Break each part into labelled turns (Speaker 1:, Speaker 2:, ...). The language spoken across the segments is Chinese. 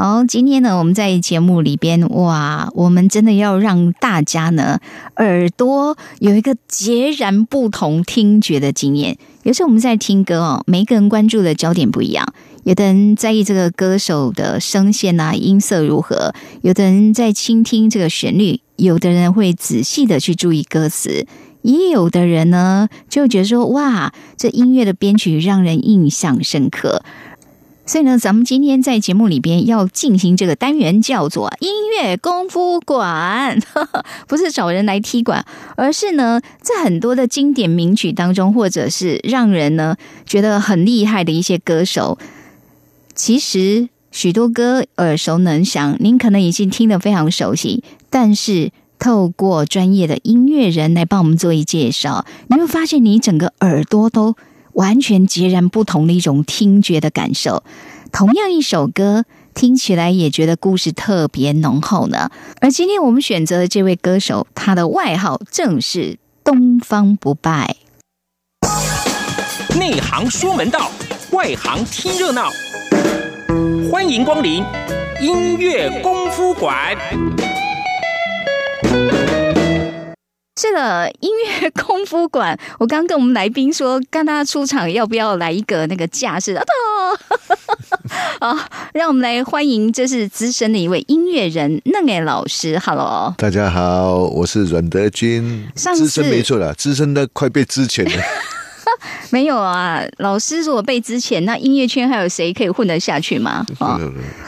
Speaker 1: 好，今天呢，我们在节目里边，哇，我们真的要让大家呢耳朵有一个截然不同听觉的经验。有时候我们在听歌哦，每个人关注的焦点不一样，有的人在意这个歌手的声线啊，音色如何；有的人在倾听这个旋律，有的人会仔细的去注意歌词，也有的人呢就觉得说，哇，这音乐的编曲让人印象深刻。所以呢，咱们今天在节目里边要进行这个单元，叫做“音乐功夫馆”，不是找人来踢馆，而是呢，在很多的经典名曲当中，或者是让人呢觉得很厉害的一些歌手，其实许多歌耳熟能详，您可能已经听得非常熟悉，但是透过专业的音乐人来帮我们做一介绍，你会发现你整个耳朵都。完全截然不同的一种听觉的感受，同样一首歌听起来也觉得故事特别浓厚呢。而今天我们选择的这位歌手，他的外号正是东方不败。
Speaker 2: 内行说门道，外行听热闹，欢迎光临音乐功夫馆。
Speaker 1: 是的，音乐功夫馆。我刚跟我们来宾说，刚他出场要不要来一个那个架势？啊，好，让我们来欢迎，这是资深的一位音乐人嫩爱老师。Hello，
Speaker 3: 大家好，我是阮德军，资深没错了，资深的快被之前了。
Speaker 1: 没有啊，老师如果被之前，那音乐圈还有谁可以混得下去吗？
Speaker 3: 啊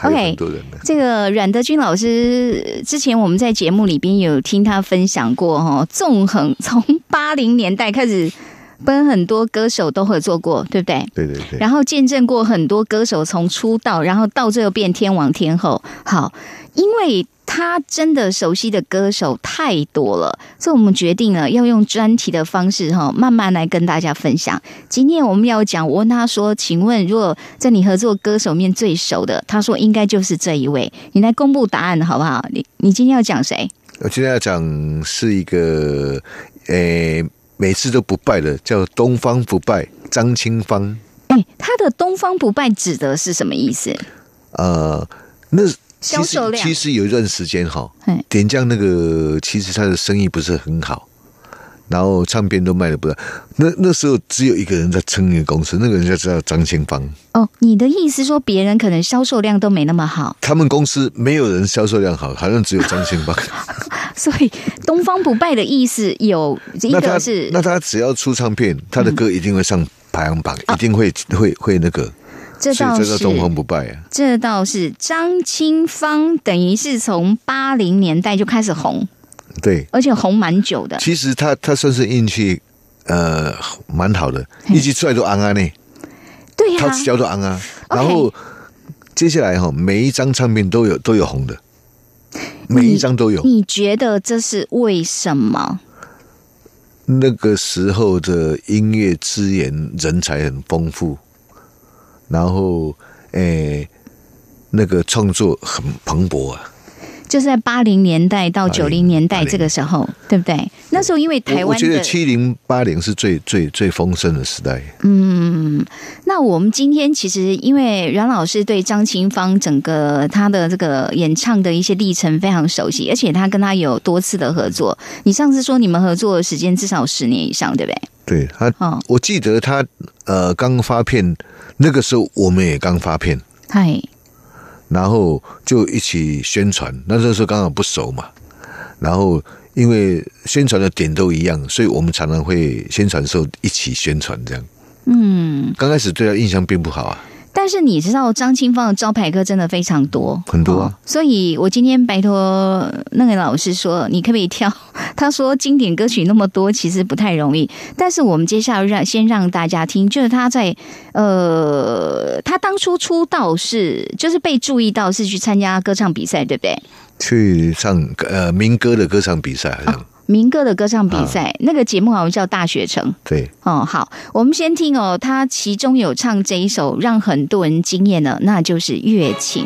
Speaker 3: ，OK，
Speaker 1: 这个阮德军老师之前我们在节目里边有听他分享过哈，纵横从八零年代开始跟很多歌手都合作过，对不对？
Speaker 3: 对对对。
Speaker 1: 然后见证过很多歌手从出道，然后到最后变天王天后。好，因为。他真的熟悉的歌手太多了，所以我们决定了要用专题的方式哈，慢慢来跟大家分享。今天我们要讲，我问他说：“请问，如果在你合作歌手面最熟的，他说应该就是这一位。你来公布答案好不好？你你今天要讲谁？
Speaker 3: 我今天要讲是一个，诶，每次都不败的，叫东方不败张清芳。
Speaker 1: 哎，他的东方不败指的是什么意思？
Speaker 3: 呃，那。
Speaker 1: 销售量
Speaker 3: 其实有一段时间哈，点将那个其实他的生意不是很好，然后唱片都卖的不大。那那时候只有一个人在撑一个公司，那个人就叫张清芳。
Speaker 1: 哦，你的意思说别人可能销售量都没那么好？
Speaker 3: 他们公司没有人销售量好，好像只有张清芳。
Speaker 1: 所以东方不败的意思有一个是，
Speaker 3: 那他只要出唱片，他的歌一定会上排行榜，一定会会会那个。
Speaker 1: 这倒是
Speaker 3: 东方不败啊！
Speaker 1: 这倒是张清芳，等于是从八零年代就开始红，
Speaker 3: 对，
Speaker 1: 而且红蛮久的。
Speaker 3: 其实他他算是运气呃蛮好的，一直出来都安安呢。
Speaker 1: 对呀，
Speaker 3: 他叫做安安。然后接下来哈，每一张唱片都有都有红的，每一张都有。
Speaker 1: 你觉得这是为什么？
Speaker 3: 那个时候的音乐资源人才很丰富。然后，诶，那个创作很蓬勃啊，
Speaker 1: 就是在八零年代到九零年代这个时候，对不对？那时候因为台湾，
Speaker 3: 我觉得七零八零是最最最丰盛的时代。
Speaker 1: 嗯，那我们今天其实因为阮老师对张清芳整个他的这个演唱的一些历程非常熟悉，而且他跟他有多次的合作。你上次说你们合作的时间至少十年以上，对不对？
Speaker 3: 对他，我记得他呃刚发片。那个时候我们也刚发片，
Speaker 1: 嗨，
Speaker 3: 然后就一起宣传。那时候刚好不熟嘛，然后因为宣传的点都一样，所以我们常常会宣传时候一起宣传这样。
Speaker 1: 嗯，
Speaker 3: 刚开始对他印象并不好啊。
Speaker 1: 但是你知道张清芳的招牌歌真的非常多，
Speaker 3: 很多啊
Speaker 1: 哦所以我今天拜托那个老师说，你可不可以挑？他说经典歌曲那么多，其实不太容易。但是我们接下来让先让大家听，就是他在呃，他当初出道是就是被注意到是去参加歌唱比赛，对不对？
Speaker 3: 去唱呃民歌的歌唱比赛，好像、
Speaker 1: 民歌的歌唱比赛，
Speaker 3: 啊
Speaker 1: 那个节目好像叫《大学城》。
Speaker 3: 对。
Speaker 1: 哦，好，我们先听哦，他其中有唱这一首让很多人惊艳的，那就是《月情》。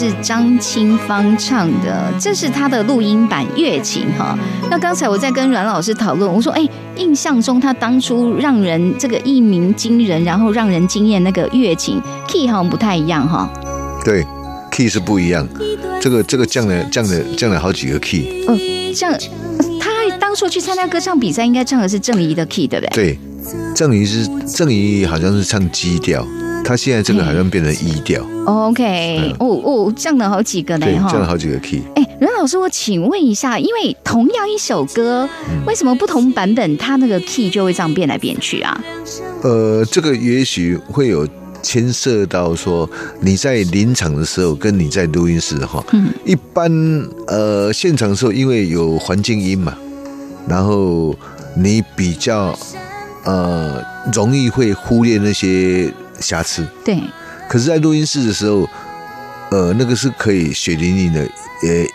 Speaker 1: 是张清芳唱的，这是她的录音版《月情》哈。那刚才我在跟阮老师讨论，我说，哎，印象中他当初让人这个一鸣惊人，然后让人惊艳那个月琴 key 好像不太一样哈。
Speaker 3: 对，key 是不一样，这个这个降了降了降了好几个 key。
Speaker 1: 嗯，像他当初去参加歌唱比赛，应该唱的是郑怡的 key 对不对？
Speaker 3: 对，郑怡是郑怡好像是唱基调，他现在这个好像变成 E 调
Speaker 1: ，OK，哦哦，降了好几个呢。
Speaker 3: 降了好几个 key。
Speaker 1: 哎，任老师，我请问一下，因为同样一首歌，
Speaker 3: 嗯
Speaker 1: 为什么不同版本它那个 key 就会这样变来变去啊？
Speaker 3: 呃，这个也许会有牵涉到说你在临场的时候跟你在录音室哈，
Speaker 1: 嗯，
Speaker 3: 一般呃现场的时候因为有环境音嘛，然后你比较呃容易会忽略那些瑕疵，
Speaker 1: 对，
Speaker 3: 可是，在录音室的时候，呃，那个是可以血淋淋的，呃，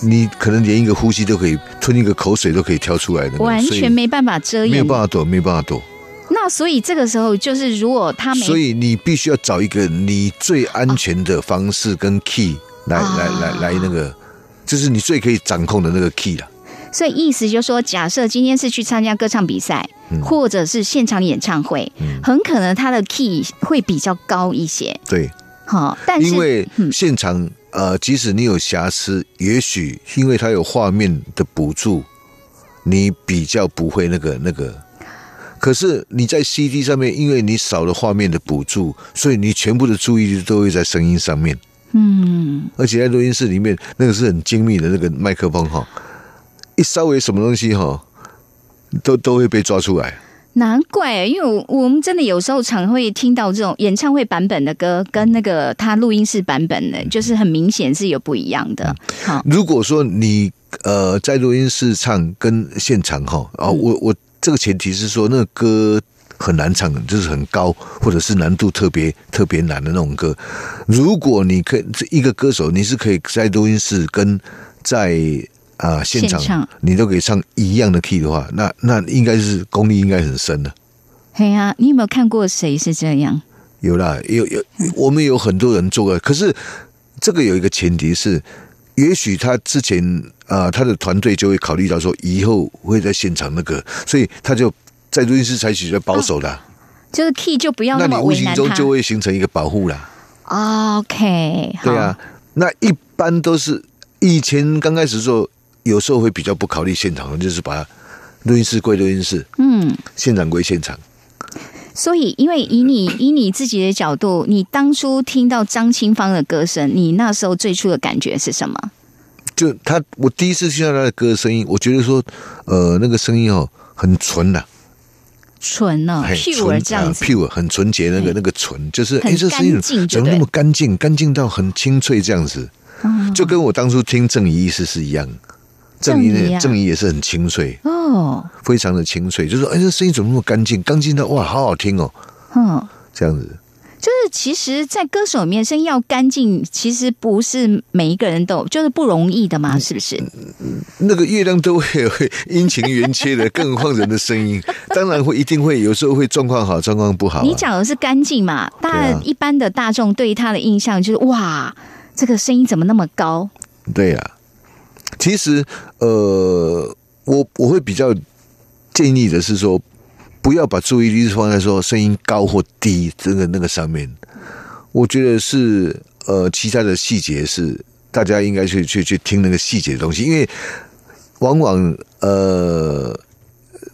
Speaker 3: 你可能连一个呼吸都可以，吞一个口水都可以挑出来的，
Speaker 1: 完全没办法遮掩
Speaker 3: 没有。办法躲，没有办法躲。
Speaker 1: 那所以这个时候就是，如果他没，
Speaker 3: 所以你必须要找一个你最安全的方式跟 key 来、
Speaker 1: 啊
Speaker 3: 来来来那个，就是你最可以掌控的那个 key 了。
Speaker 1: 所以意思就是说，假设今天是去参加歌唱比赛，
Speaker 3: 嗯
Speaker 1: 或者是现场演唱会，很可能他的 key 会比较高一些。
Speaker 3: 对，
Speaker 1: 好，但是
Speaker 3: 因为
Speaker 1: 嗯
Speaker 3: 现场呃，即使你有瑕疵，也许因为它有画面的补助，你比较不会那个那个。可是你在 CD 上面，因为你少了画面的补助，所以你全部的注意力都会在声音上面。
Speaker 1: 嗯，
Speaker 3: 而且在录音室里面，那个是很精密的那个麦克风哈，一稍微什么东西哈，都都会被抓出来。
Speaker 1: 难怪，因为我我们真的有时候常会听到这种演唱会版本的歌，跟那个他录音室版本的，就是很明显是有不一样的。好，
Speaker 3: 如果说你呃在录音室唱跟现场哈啊，我我这个前提是说那个歌很难唱，就是很高，或者是难度特别特别难的那种歌。如果你可以这一个歌手，你是可以在录音室跟在啊、现场
Speaker 1: 现场
Speaker 3: 你都可以唱一样的 key 的话，那那应该是功力应该很深的。
Speaker 1: 嘿呀、你有没有看过谁是这样？
Speaker 3: 有啦，有有，我们有很多人做过，可是这个有一个前提是也许他之前啊、他的团队就会考虑到说，以后会在现场那个，所以他就在录音室采取比较保守的啊、
Speaker 1: 就是 key 就不要
Speaker 3: 那
Speaker 1: 么无
Speaker 3: 形中就。会形成一个保护啦。
Speaker 1: OK，
Speaker 3: 对啊，，那一般都是以前刚开始的时候，有时候会比较不考虑现场，就是把录音室归录音室，
Speaker 1: 嗯，
Speaker 3: 现场归现场。
Speaker 1: 所以因为以你以你自己的角度，你当初听到张清芳的歌声，你那时候最初的感觉是什么？
Speaker 3: 就他，我第一次听到他的歌声音，我觉得说，呃，那个声音哦，很纯呐、
Speaker 1: 纯哦
Speaker 3: 嘿
Speaker 1: ，pure 这样子
Speaker 3: ，，pure 很纯洁，那个那个纯，就是
Speaker 1: 很
Speaker 3: 哎，这声音
Speaker 1: 干净
Speaker 3: 怎么那
Speaker 1: 对
Speaker 3: 么干净？干净到很清脆这样子，就跟我当初听郑怡意思是一样。郑怡呢，
Speaker 1: 郑怡啊
Speaker 3: 也是很清脆，
Speaker 1: 哦，
Speaker 3: 非常的清脆，就是说，哎，这声音怎么那么干净？干净到哇，好好听哦，
Speaker 1: 嗯。
Speaker 3: 这样子。
Speaker 1: 就是其实，在歌手里面，声音要干净，其实不是每一个人都就是不容易的
Speaker 3: 嗯
Speaker 1: 嘛，是不是？
Speaker 3: 那个月亮都会会阴晴圆缺的，更何况人的声音，当然会一定会有时候会状况好，状况不好、啊。
Speaker 1: 你讲的是干净嘛？大、
Speaker 3: 啊
Speaker 1: 一般的大众对他的印象就是哇，这个声音怎么那么高？
Speaker 3: 对呀、其实呃，我我会比较建议的是说，不要把注意力放在说声音高或低这个那个上面。我觉得是呃，其他的细节是大家应该去去去听那个细节的东西，因为往往呃。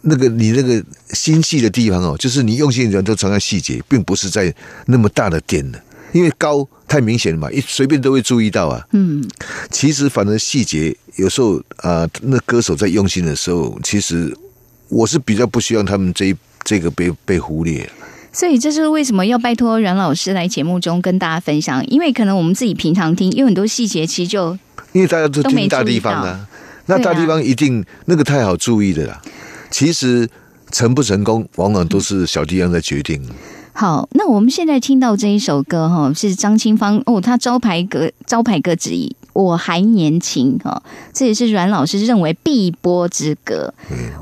Speaker 3: 那个你那个心细的地方哦，就是你用心的地方都藏在细节，并不是在那么大的点的，因为高太明显了嘛，一随便都会注意到啊。
Speaker 1: 嗯，
Speaker 3: 其实反正细节有时候啊、那歌手在用心的时候，其实我是比较不希望他们这一这个被被忽略。
Speaker 1: 所以这是为什么要拜托阮老师来节目中跟大家分享，因为可能我们自己平常听，有很多细节其实就
Speaker 3: 因为大家都听大地方啊，那大地方一定、那个太好注意的啦。其实成不成功，往往都是小地方在决定。
Speaker 1: 好。那我们现在听到这一首歌哈，是张清芳哦，他招牌歌招牌歌之一。我还年轻哈，这也是阮老师认为必播之歌。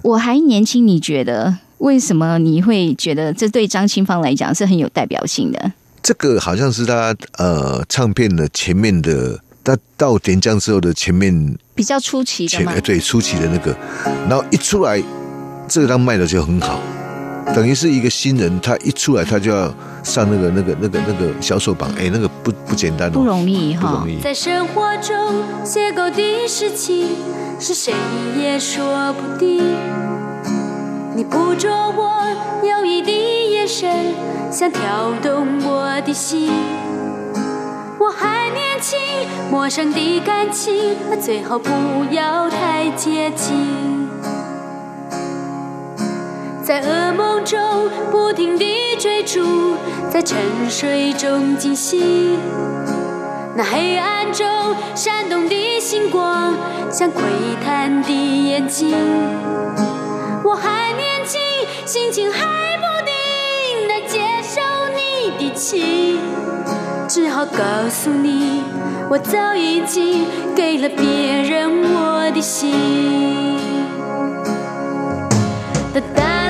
Speaker 1: 我还年轻，你觉得为什么你会觉得这对张清芳来讲是很有代表性的？
Speaker 3: 这个好像是他呃唱片的前面的，他到点将之后的前面
Speaker 1: 比较出奇的嘛
Speaker 3: 前哎，对初期的那个，然后一出来，这个当卖的就很好，等于是一个新人，他一出来他就要上那个那个那个那个销售榜，哎，那个不不简单
Speaker 1: 不
Speaker 3: 哦，
Speaker 1: 容易哈
Speaker 3: 不容。易。
Speaker 4: 在生活中邂逅的事情，是谁也说不定。你捕捉我犹疑的眼神，想挑动我的心。我还年轻，陌生的感情，最好不要太接近。在噩梦中不停地追逐，在沉睡中惊醒。那黑暗中闪动的星光，像窥探的眼睛。我还年轻，心情还不定，难接受你的情，只好告诉你，我早已经给了别人我的心。哒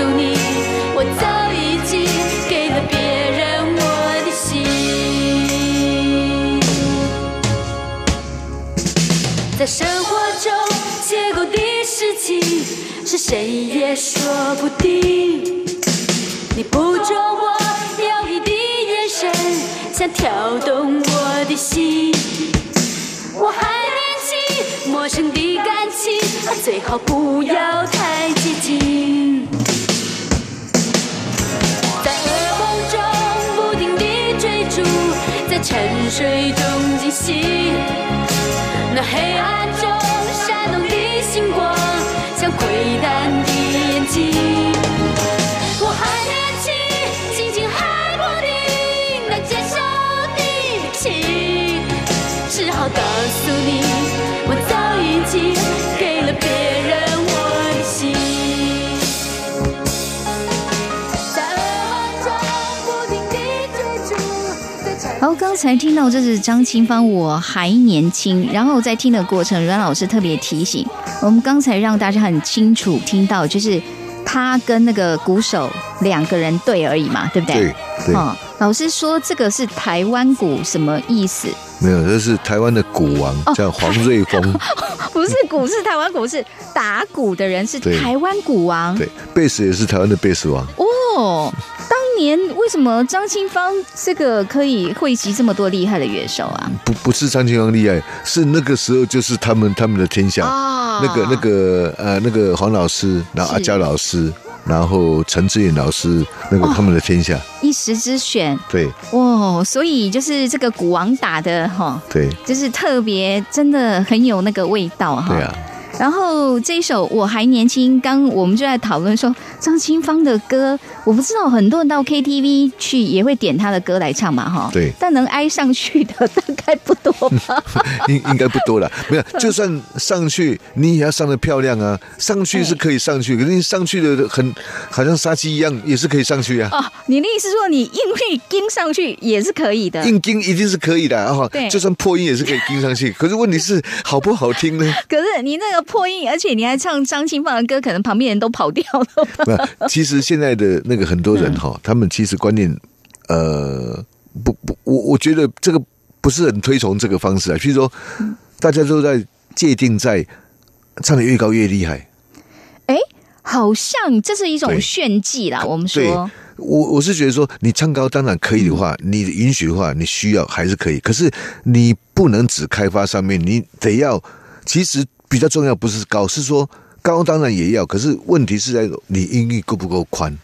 Speaker 4: 诉你，我早已经给了别人我的心。在生活中邂逅的事情，是谁也说不定。你捕捉我摇曳的眼神，想挑动我的心。我还年轻，陌生的感情，最好不要太接近。
Speaker 1: 刚才听到这是张清芳，我还年轻。然后在听的过程，阮老师特别提醒，我们刚才让大家很清楚听到，就是他跟那个鼓手两个人对而已嘛，对不对？
Speaker 3: 对对，
Speaker 1: 哦，老师说这个是台湾鼓，什么意思？
Speaker 3: 没有，这是台湾的鼓王，
Speaker 1: 哦
Speaker 3: 叫黄瑞峰，
Speaker 1: 不是鼓，是台湾鼓，是打鼓的人是台湾鼓王。
Speaker 3: 对，贝斯也是台湾的贝斯王。
Speaker 1: 哦，当年为什么张清芳这个可以汇集这么多厉害的乐手啊？
Speaker 3: 不不是张清芳厉害，是那个时候就是他们他们的天下。
Speaker 1: 哦
Speaker 3: 那个那个呃那个黄老师，然后阿娇老师，然后陈志远老师，那个
Speaker 1: 哦
Speaker 3: 他们的天下。
Speaker 1: 一时之选
Speaker 3: 对
Speaker 1: 哇，所以就是这个鼓王打的哈，
Speaker 3: 对
Speaker 1: 就是特别真的很有那个味道哈。
Speaker 3: 对啊，
Speaker 1: 然后这一首我还年轻，刚我们就在讨论说张清芳的歌，我不知道很多人到 KTV 去也会点她的歌来唱嘛哈。
Speaker 3: 对
Speaker 1: 但能挨上去的大概不多吧。
Speaker 3: 应应该不多了。没有，就算上去，你也要上的漂亮啊。上去是可以上去，可是你上去的很好像杀鸡一样，也是可以上去啊。
Speaker 1: 哦，你的意思说你硬会跟上去也是可以的？
Speaker 3: 硬盯一定是可以的啊
Speaker 1: 对，
Speaker 3: 就算破音也是可以盯上去。可是问题是好不好听呢？
Speaker 1: 可是你那个破音，而且你还唱张清芳的歌，可能旁边人都跑掉了
Speaker 3: 其实现在的那个很多人哈，他们其实观念，呃，不不，我我觉得这个不是很推崇这个方式啊。譬如说，大家都在界定在唱的越高越厉害。
Speaker 1: 哎，好像这是一种炫技啦。我们说，
Speaker 3: 我我是觉得说，你唱高当然可以的话，你允许的话，你需要还是可以。可是你不能只开发上面，你得要。其实比较重要不是高，是说高当然也要，可是问题是在你音域够不够宽。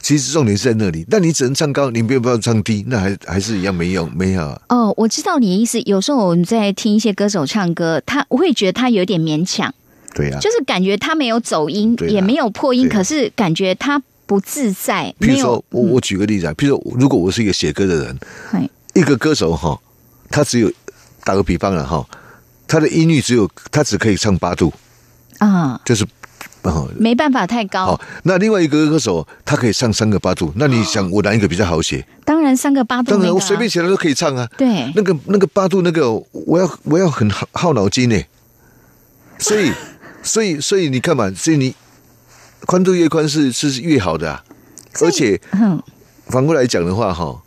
Speaker 3: 其实重点是在那里，但你只能唱高，你没有办法唱低，那还还是一样没用，没有啊。
Speaker 1: 哦，我知道你的意思。有时候我们在听一些歌手唱歌，他我会觉得他有点勉强，
Speaker 3: 对呀、啊，
Speaker 1: 就是感觉他没有走音，也没有破音，
Speaker 3: 对
Speaker 1: 可是感觉他不自在，
Speaker 3: 比如说。，我我举个例子啊，比如说，如果我是一个写歌的人，
Speaker 1: 嘿
Speaker 3: 一个歌手哈，他只有打个比方了哈，他的音域只有他只可以唱八度，
Speaker 1: 啊，
Speaker 3: 就是哦。
Speaker 1: 没办法太高
Speaker 3: 好。，那另外一个歌手他可以唱三个八度，那你想我哪一个比较好写？
Speaker 1: 当然三个八度
Speaker 3: 当然
Speaker 1: 那个啊
Speaker 3: 我随便写的都可以唱啊。
Speaker 1: 对
Speaker 3: 那个那个八度那个，我要我要很耗耗脑筋呢。所以 所以所以你看嘛，所以你宽度越宽是是越好的啊，而且
Speaker 1: 嗯
Speaker 3: 反过来讲的话，哈，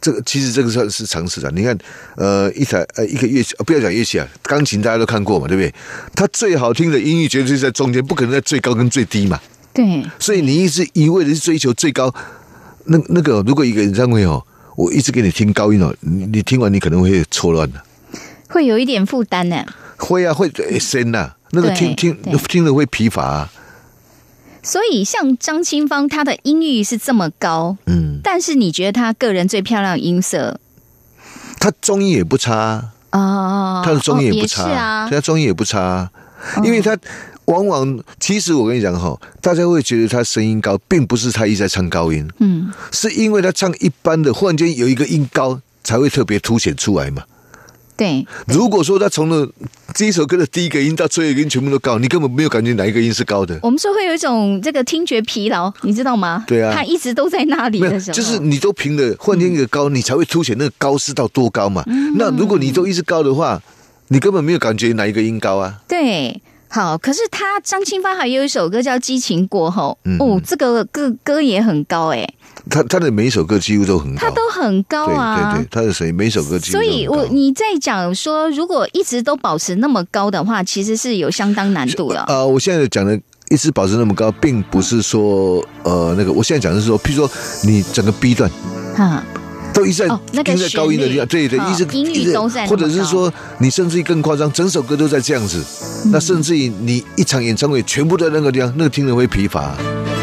Speaker 3: 这个其实这个算是常识的。你看，呃，一台呃一个乐器，呃不要讲乐器啊，钢琴大家都看过嘛，对不对？它最好听的音域绝对是在中间，不可能在最高跟最低嘛。
Speaker 1: 对
Speaker 3: 所以你一直一味的去追求最高，那那个如果一个演唱会哦，我一直给你听高音哦，你你听完你可能会错乱的，
Speaker 1: 会有一点负担呢。
Speaker 3: 会啊会会深呐、那个听听
Speaker 1: 对
Speaker 3: 听了会疲乏、啊，
Speaker 1: 所以像张清芳，她的音域是这么高，
Speaker 3: 嗯，
Speaker 1: 但是你觉得他个人最漂亮的音色？
Speaker 3: 他中音也不差啊。
Speaker 1: 哦，
Speaker 3: 他的中音
Speaker 1: 哦
Speaker 3: 也不差，
Speaker 1: 是啊，
Speaker 3: 他中音也不差啊，因为他往往其实我跟你讲哈，大家会觉得他声音高，并不是他一直在唱高音，
Speaker 1: 嗯，
Speaker 3: 是因为他唱一般的，忽然间有一个音高才会特别凸显出来嘛。
Speaker 1: 对，
Speaker 3: 如果说他从了这一首歌的第一个音到最后一个音全部都高，你根本没有感觉哪一个音是高的。
Speaker 1: 我们说会有一种这个听觉疲劳，你知道吗？
Speaker 3: 对啊
Speaker 1: 他一直都在那里的时候，
Speaker 3: 就是你都平了，忽然间一个高，你才会凸显那个高是到多高嘛。
Speaker 1: 嗯
Speaker 3: 那如果你都一直高的话，你根本没有感觉哪一个音高啊。
Speaker 1: 对。好，可是他张清芳还有一首歌叫《激情过后》，
Speaker 3: 嗯
Speaker 1: 哦，这个歌歌也很高哎，
Speaker 3: 他他的每一首歌几乎都很高，
Speaker 1: 他都很高啊。
Speaker 3: 对对对，他的谁每一首歌几乎都
Speaker 1: 所以我你在讲说，如果一直都保持那么高的话，其实是有相当难度了。
Speaker 3: 啊、我现在讲的一直保持那么高，并不是说呃那个，我现在讲的是说，譬如说你整个 B 段
Speaker 1: 哈，
Speaker 3: 都一直在
Speaker 1: 哦那个
Speaker 3: 高音的地方，对对，一直
Speaker 1: 哦音域
Speaker 3: 一直
Speaker 1: 都在
Speaker 3: 或者是说你甚至于更夸张，整首歌都在这样子，
Speaker 1: 嗯
Speaker 3: 那甚至于你一场演唱会全部在那个地方，那个听人会疲乏。
Speaker 4: 是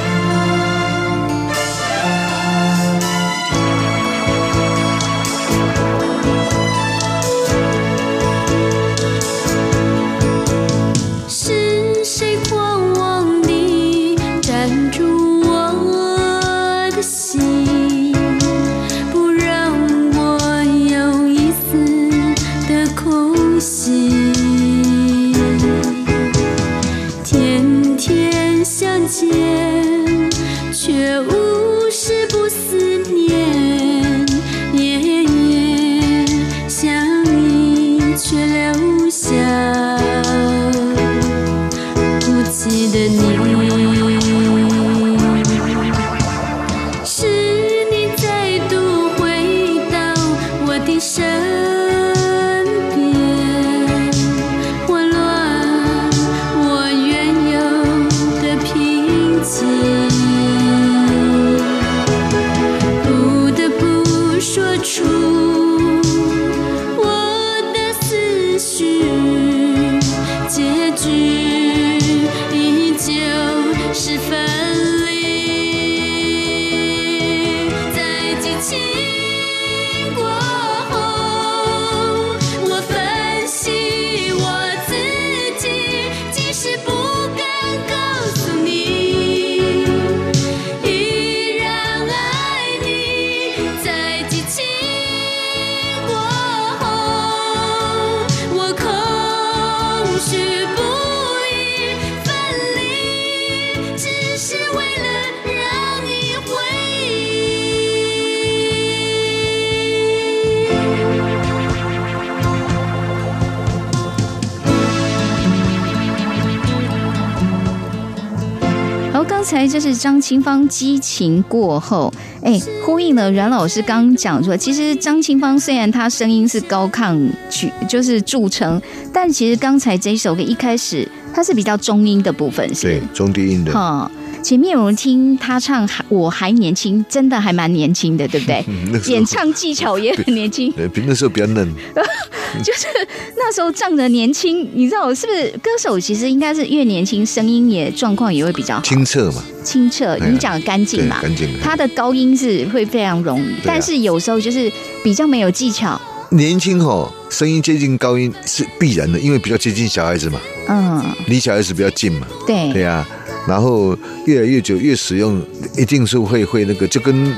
Speaker 4: 是
Speaker 1: 张清芳激情过后，哎，呼应了阮老师刚讲说，其实张清芳虽然她声音是高亢曲，就是著称，但其实刚才这首歌一开始它是比较中音的部分，是
Speaker 3: 对，中低音的，
Speaker 1: 哈。前面有人听他唱还我还年轻，真的还蛮年轻的，对不对？演唱技巧也很年轻，
Speaker 3: 对，比那时候比较嫩，
Speaker 1: 就是那时候仗着年轻，你知道是不是？歌手其实应该是越年轻，声音也状况也会比较好，
Speaker 3: 清澈嘛，
Speaker 1: 清澈。你讲的干净，嘛，
Speaker 3: 干净。
Speaker 1: 他的高音是会非常容易，
Speaker 3: 啊
Speaker 1: 但是有时候就是比较没有技巧。
Speaker 3: 年轻吼，声音接近高音是必然的，因为比较接近小孩子嘛，
Speaker 1: 嗯，
Speaker 3: 离小孩子比较近嘛，
Speaker 1: 对，
Speaker 3: 对呀、然后越来越久，越使用，一定是会会那个，就跟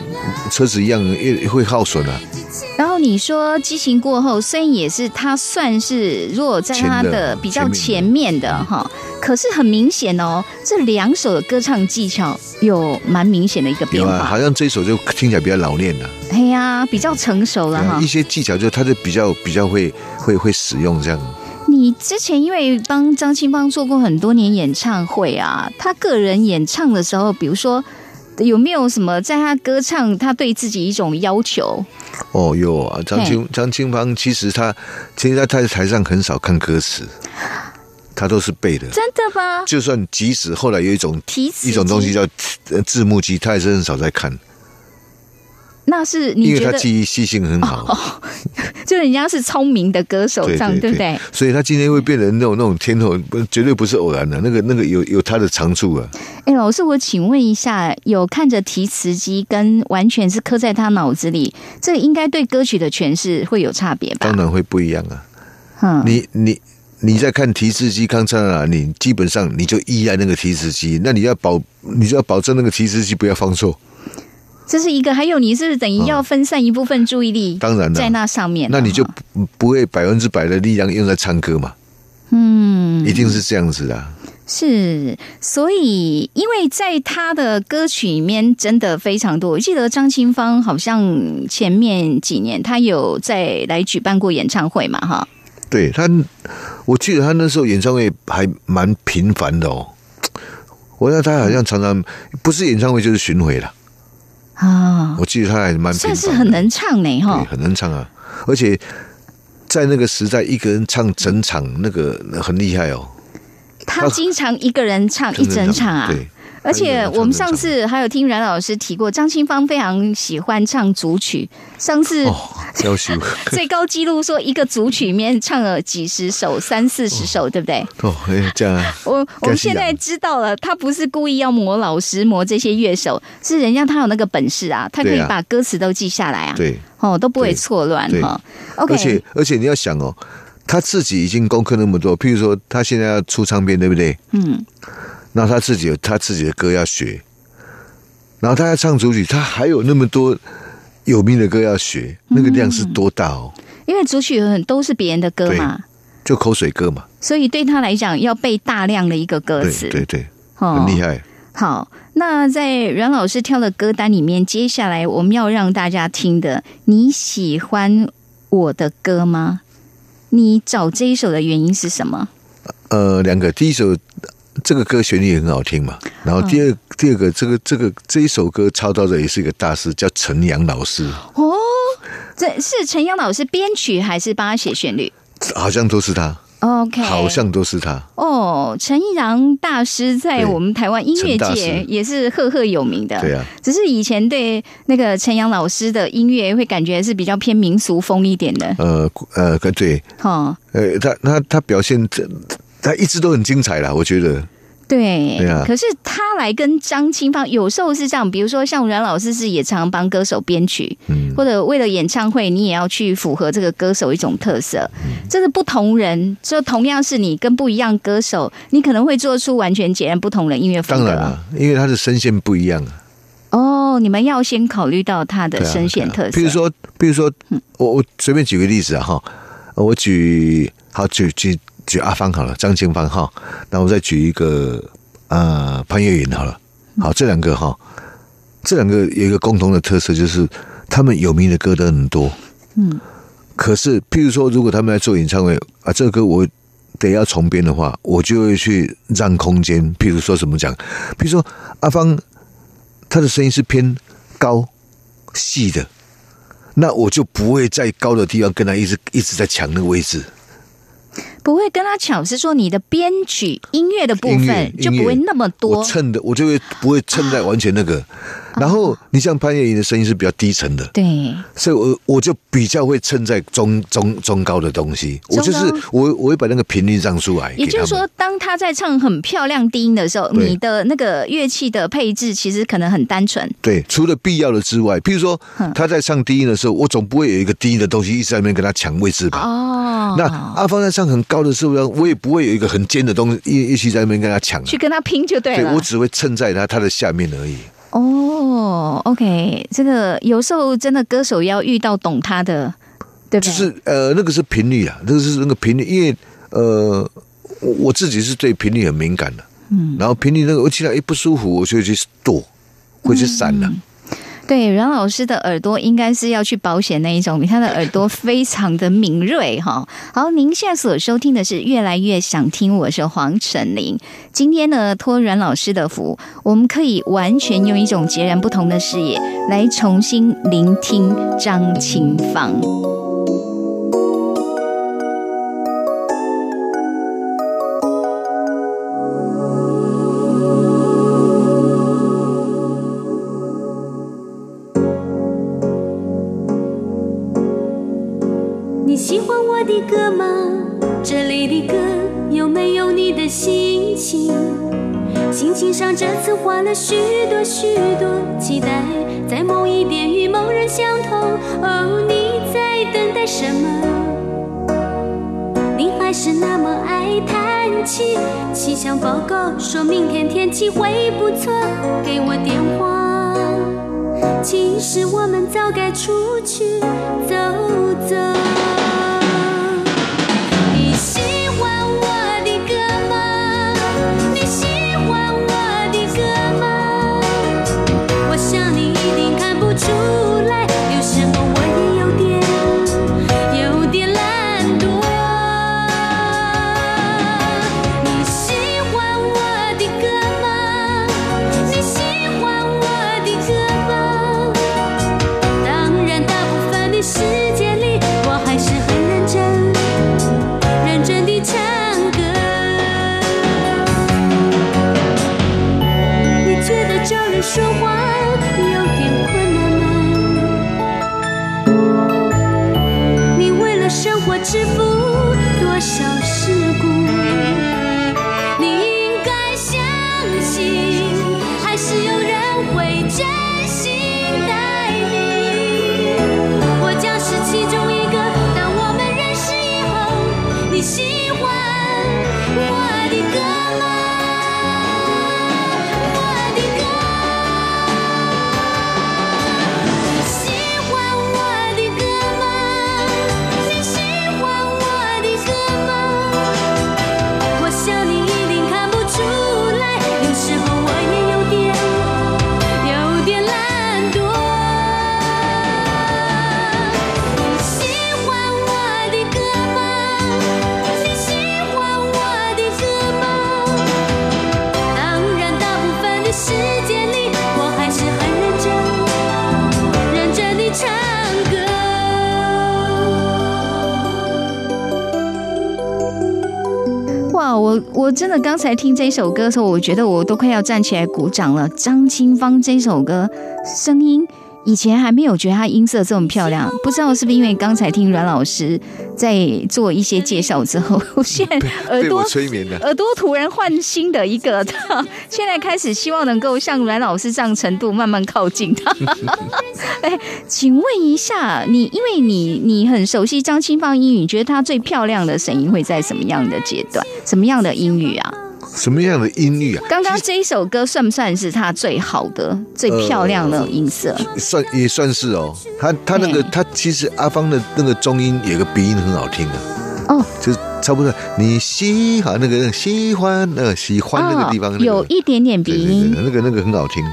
Speaker 3: 车子一样，越会耗损啊。
Speaker 1: 你说激情过后，虽然也是他算是如果在他
Speaker 3: 的
Speaker 1: 的比较前
Speaker 3: 前
Speaker 1: 面的哈，可是很明显哦，这两首的歌唱技巧有蛮明显的一个变化
Speaker 3: 好。像这首就听起来比较老练了、
Speaker 1: 哎呀，比较成熟了哈
Speaker 3: 啊一。些技巧就他就比较比较会会会使用这样。
Speaker 1: 你之前因为帮张清芳做过很多年演唱会啊，他个人演唱的时候，比如说有没有什么在他歌唱，他对自己一种要求？
Speaker 3: 哦，有啊，张清张清芳其实他其实他在台上很少看歌词，他都是背的。
Speaker 1: 真的吗？
Speaker 3: 就算即使后来有一种
Speaker 1: 提词
Speaker 3: 一种东西叫呃字幕机，他也是很少在看，
Speaker 1: 那是你
Speaker 3: 因为他
Speaker 1: 觉得，
Speaker 3: 记忆细性很好。
Speaker 1: 就人家是聪明的歌手，这样对不对？
Speaker 3: 所以他今天会变成那种那种天后，不绝对不是偶然的，那个那个有有他的长处啊。
Speaker 1: 哎，老师，我请问一下，有看着提词机跟完全是刻在他脑子里，这应该对歌曲的诠释会有差别吧
Speaker 3: 当？然会不一样啊。
Speaker 1: 嗯，
Speaker 3: 你你你在看提示机刚唱到哪，你基本上你就依赖那个提示机，那你要保你就要保证那个提示机不要放错。
Speaker 1: 这是一个，还有你是等于要分散一部分注意力？
Speaker 3: 当然了
Speaker 1: 在那上面了，
Speaker 3: 那你就不不会百分之百的力量用在唱歌嘛，
Speaker 1: 嗯，
Speaker 3: 一定是这样子的啊。
Speaker 1: 是，所以因为在他的歌曲里面真的非常多，我记得张清芳好像前面几年他有在来举办过演唱会嘛，哈，
Speaker 3: 对他，我记得他那时候演唱会还蛮频繁的哦。我想他好像常常不是演唱会就是巡回了，
Speaker 1: 啊，
Speaker 3: 我记得他还蛮
Speaker 1: 算是很能唱呢，
Speaker 3: 对，
Speaker 1: 哈，
Speaker 3: 很能唱啊。而且在那个时代，一个人唱整场，那个很厉害哦。
Speaker 1: 他经常一个人唱一整场啊。
Speaker 3: 对，
Speaker 1: 而且我们上次还有听阮老师提过，张清芳非常喜欢唱组曲。上次
Speaker 3: 哦，要求
Speaker 1: 最高纪录说一个组曲里面唱了几十首，三四十首，对不对？
Speaker 3: 哦，哎，这样
Speaker 1: 我我们现在知道了，他不是故意要磨老师磨这些乐手，是人家他有那个本事啊，他可以把歌词都记下来啊，
Speaker 3: 对，
Speaker 1: 哦，都不会
Speaker 3: 对。
Speaker 1: 错乱哈。OK，
Speaker 3: 而且而且你要想哦，他自己已经功课那么多，譬如说他现在要出唱片，对不对？
Speaker 1: 嗯，
Speaker 3: 然后他自己有他自己的歌要学，然后他要唱主曲，他还有那么多有名的歌要学，那个量是多大哦？
Speaker 1: 因为主曲很都是别人的歌嘛，
Speaker 3: 就口水歌嘛，
Speaker 1: 所以对他来讲要背大量的一个歌词，
Speaker 3: 对对，
Speaker 1: 哦
Speaker 3: 很厉害。
Speaker 1: 好，那在阮老师挑的歌单里面，接下来我们要让大家听的，你喜欢我的歌吗？你找这一首的原因是什么？
Speaker 3: 呃，两个，第一首这个歌旋律也很好听嘛，然后第二、第二个这个这个这一首歌操刀的也是一个大师，叫陈阳老师，
Speaker 1: 哦，这是陈阳老师编曲还是帮他写旋律？
Speaker 3: 好像都是他
Speaker 1: ，？OK，
Speaker 3: 好像都是他。
Speaker 1: 哦，陈阳大师在我们台湾音乐界也是赫赫有名的。
Speaker 3: 对啊，
Speaker 1: 只是以前对那个陈阳老师的音乐会感觉是比较偏民俗风一点的，
Speaker 3: 呃呃，对，
Speaker 1: 哈、
Speaker 3: 呃，他他他表现这，他一直都很精彩啦，我觉得。
Speaker 1: 对，
Speaker 3: 对啊
Speaker 1: 可是他来跟张清芳有时候是这样，比如说像阮老师是也常帮歌手编曲，
Speaker 3: 嗯
Speaker 1: 或者为了演唱会，你也要去符合这个歌手一种特色。
Speaker 3: 嗯
Speaker 1: 这是不同人，就同样是你跟不一样歌手，你可能会做出完全截然不同的音乐风格。
Speaker 3: 当然了，因为他的声线不一样啊。
Speaker 1: 哦，你们要先考虑到他的声线特色。嗯
Speaker 3: 比如说，比如说，我我随便举个例子啊哈，呃我举好举举举阿芳好了，张清芳哈，那我再举一个呃潘越云好了，好这两个哈，这两个有一个共同的特色，就是他们有名的歌都很多，
Speaker 1: 嗯，
Speaker 3: 可是譬如说，如果他们来做演唱会啊，这个歌我。得要重编的话，我就会去让空间。譬如说怎么讲？譬如说阿芳，她的声音是偏高细的，那我就不会在高的地方跟他一直一直在抢那个位置。
Speaker 1: 不会跟他抢，是说你的编曲音乐的部分就不会那么多
Speaker 3: 我。蹭的我就会不会蹭在完全那个。然后你像潘越云的声音是比较低沉的，
Speaker 1: 对，
Speaker 3: 所以我我就比较会蹭在中中中高的东西。我就是我我会把那个频率让出来。
Speaker 1: 也就是说，当他在唱很漂亮低音的时候，你的那个乐器的配置其实可能很单纯。
Speaker 3: 对，除了必要的之外，譬如说
Speaker 1: 嗯
Speaker 3: 他在唱低音的时候，我总不会有一个低音的东西一直在那边跟他抢位置吧。
Speaker 1: 哦，
Speaker 3: 那阿芳在唱很高的时候呢，我也不会有一个很尖的东西一一起在那边跟他抢啊。
Speaker 1: 去跟他拼就对了。
Speaker 3: 对我只会蹭在他他的下面而已。
Speaker 1: 哦，OK，这个有时候真的歌手要遇到懂他的，对？
Speaker 3: 就是呃，那个是频率啊，那个是那个频率，因为呃，我我自己是对频率很敏感的，嗯，然后频率那个我起来一不舒服，我就去躲，会去闪了、
Speaker 1: 对，阮老师的耳朵应该是要去保险那一种，他的耳朵非常的敏锐哈。好，您现在所收听的是越来越想听，我是黄晨林。今天呢，托阮老师的福，我们可以完全用一种截然不同的视野来重新聆听张清芳。
Speaker 4: 了许多许多期待，在某一点与某人相同。哦，你在等待什么？你还是那么爱叹气。气象报告说明天天气会不错，给我电话。其实我们早该出去走走。我
Speaker 1: 真的刚才听这首歌的时候，我觉得我都快要站起来鼓掌了。张清芳这首歌声音。以前还没有觉得她音色这么漂亮，不知道是不是因为刚才听阮老师在做一些介绍之后，我 现在耳朵
Speaker 3: 催眠了。
Speaker 1: 耳朵突然换新的一个，现在开始希望能够像阮老师这样程度慢慢靠近他。哎，请问一下，你因为你你很熟悉张清芳英语，你觉得她最漂亮的声音会在什么样的阶段，什么样的英语啊？
Speaker 3: 什么样的音域啊？
Speaker 1: 刚刚这一首歌算不算是他最好的、最漂亮的音色？
Speaker 3: 算也算是哦。他他那个
Speaker 1: 嗯
Speaker 3: 他其实阿芳的那个中音有个鼻音很好听啊，
Speaker 1: 哦，
Speaker 3: 就是差不多你喜欢那个喜欢那个喜欢那个地方、那个
Speaker 1: 有一点点鼻音
Speaker 3: 对，那个那个很好听。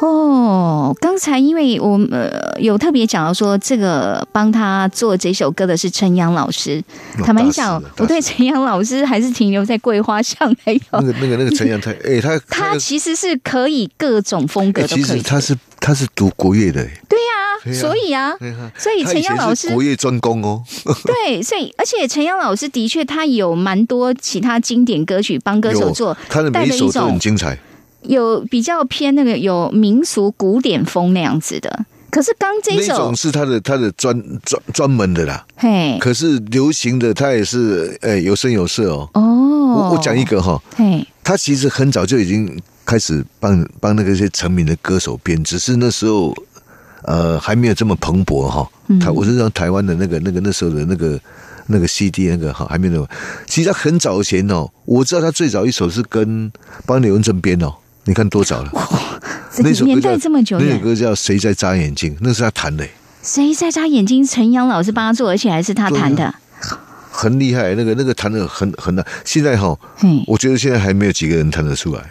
Speaker 1: 哦。刚才因为我们、呃、有特别讲到说，这个帮他做这首歌的是陈阳老师。
Speaker 3: 哦
Speaker 1: 坦白讲，我对陈阳老师还是停留在桂花巷还有。
Speaker 3: 那个那个那个陈阳太哎，他
Speaker 1: 他其实是可以各种风格
Speaker 3: 的其。实他是他是读国乐的，哎
Speaker 1: 对
Speaker 3: 对
Speaker 1: 呀、
Speaker 3: 啊
Speaker 1: 所以啊，所以陈阳老师
Speaker 3: 是国乐专攻哦。
Speaker 1: 对，所以而且陈阳老师的确他有蛮多其他经典歌曲帮歌手做，
Speaker 3: 他的每一首都很精彩。
Speaker 1: 有比较偏那个有民俗古典风那样子的。可是刚这一首
Speaker 3: 那种，是他的他的专专专门的啦。
Speaker 1: 嘿，
Speaker 3: 可是流行的他也是哎有声有色哦。
Speaker 1: 哦，
Speaker 3: 我我讲一，个哈，
Speaker 1: 嘿，
Speaker 3: 他其实很早就已经开始帮帮那个些成名的歌手编，只是那时候呃还没有这么蓬勃哈。
Speaker 1: 嗯
Speaker 3: 台我是让台湾的那个那个那时候的那个那个 CD 那个哈还没有。其实他很早以前哦，我知道他最早一首是跟帮刘文正编哦，你看多早了。
Speaker 1: 这个年
Speaker 3: 那首歌叫
Speaker 1: 代这么久远，
Speaker 3: 那首歌叫《谁在眨眼睛》，那是他弹的，
Speaker 1: 谁在眨眼睛？陈阳老师帮他做，而且还是他弹的，
Speaker 3: 很厉害。那个那个弹的很很难。现在哈，
Speaker 1: 嘿，
Speaker 3: 我觉得现在还没有几个人弹得出来。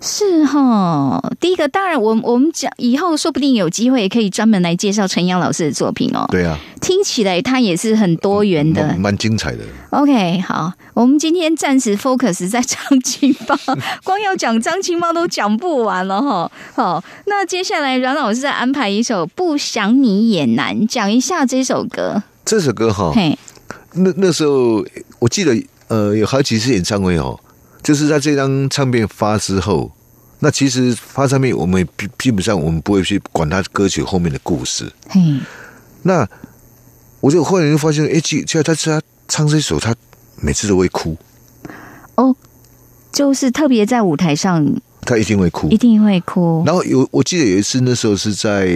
Speaker 1: 是哈。第一个，当然我我们讲以后说不定有机会也可以专门来介绍陈阳老师的作品哦。
Speaker 3: 对啊，
Speaker 1: 听起来他也是很多元的
Speaker 3: 蛮。蛮精彩的。
Speaker 1: OK，好，我们今天暂时 focus 在张清芳，光要讲张清芳都讲不完了哈。好，那接下来阮老师再安排一首《不想你也难》，讲一下这首歌。
Speaker 3: 这首歌哈，
Speaker 1: 嘿，
Speaker 3: 那那时候我记得呃有好几次演唱会哦，就是在这张唱片发之后，那其实发唱片我们基基本上我们不会去管他歌曲后面的故事。
Speaker 1: 嘿，
Speaker 3: 那我就后来就发现，哎，记其实他他唱这首，他每次都会哭，
Speaker 1: 哦，就是特别在舞台上
Speaker 3: 他一定会哭
Speaker 1: 一。定会哭。
Speaker 3: 然后有我记得有一次，那时候是在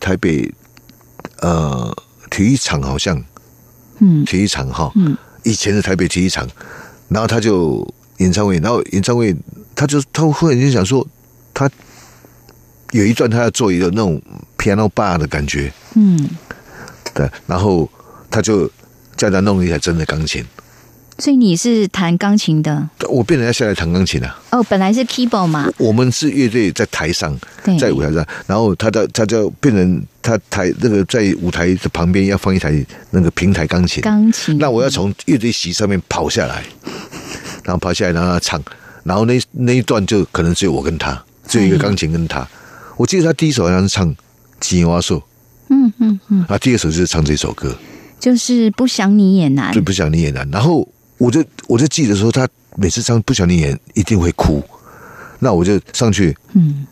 Speaker 3: 台北呃体育场，好像
Speaker 1: 嗯
Speaker 3: 体育场哈，
Speaker 1: 嗯
Speaker 3: 以前的台北体育场，然后他就演唱会，然后演唱会他就他忽然间想说，他有一段他要做一个那种 piano bar 的感觉，
Speaker 1: 嗯，
Speaker 3: 对，然后他就叫他弄了一台真的钢琴，
Speaker 1: 所以你是弹钢琴的？
Speaker 3: 我变成要下来弹钢琴了。
Speaker 1: 哦，本来是 keyboard 嘛，
Speaker 3: 我们是乐队在台上，在舞台上，然后他的他就变成他台那个在舞台的旁边要放一台那个平台钢琴，
Speaker 1: 钢琴。
Speaker 3: 那我要从乐队席上面跑下来，然后爬下来让他唱，然后那那一段就可能只有我跟他，只有一个钢琴跟他。我记得他第一首好像是唱《吉娃树》，
Speaker 1: 嗯嗯嗯，
Speaker 3: 啊，第二首就是唱这首歌，
Speaker 1: 就是不想你也难
Speaker 3: 最。不想你也难。然后我就我就记得说，他每次唱不想你也一定会哭，那我就上去，
Speaker 1: 嗯，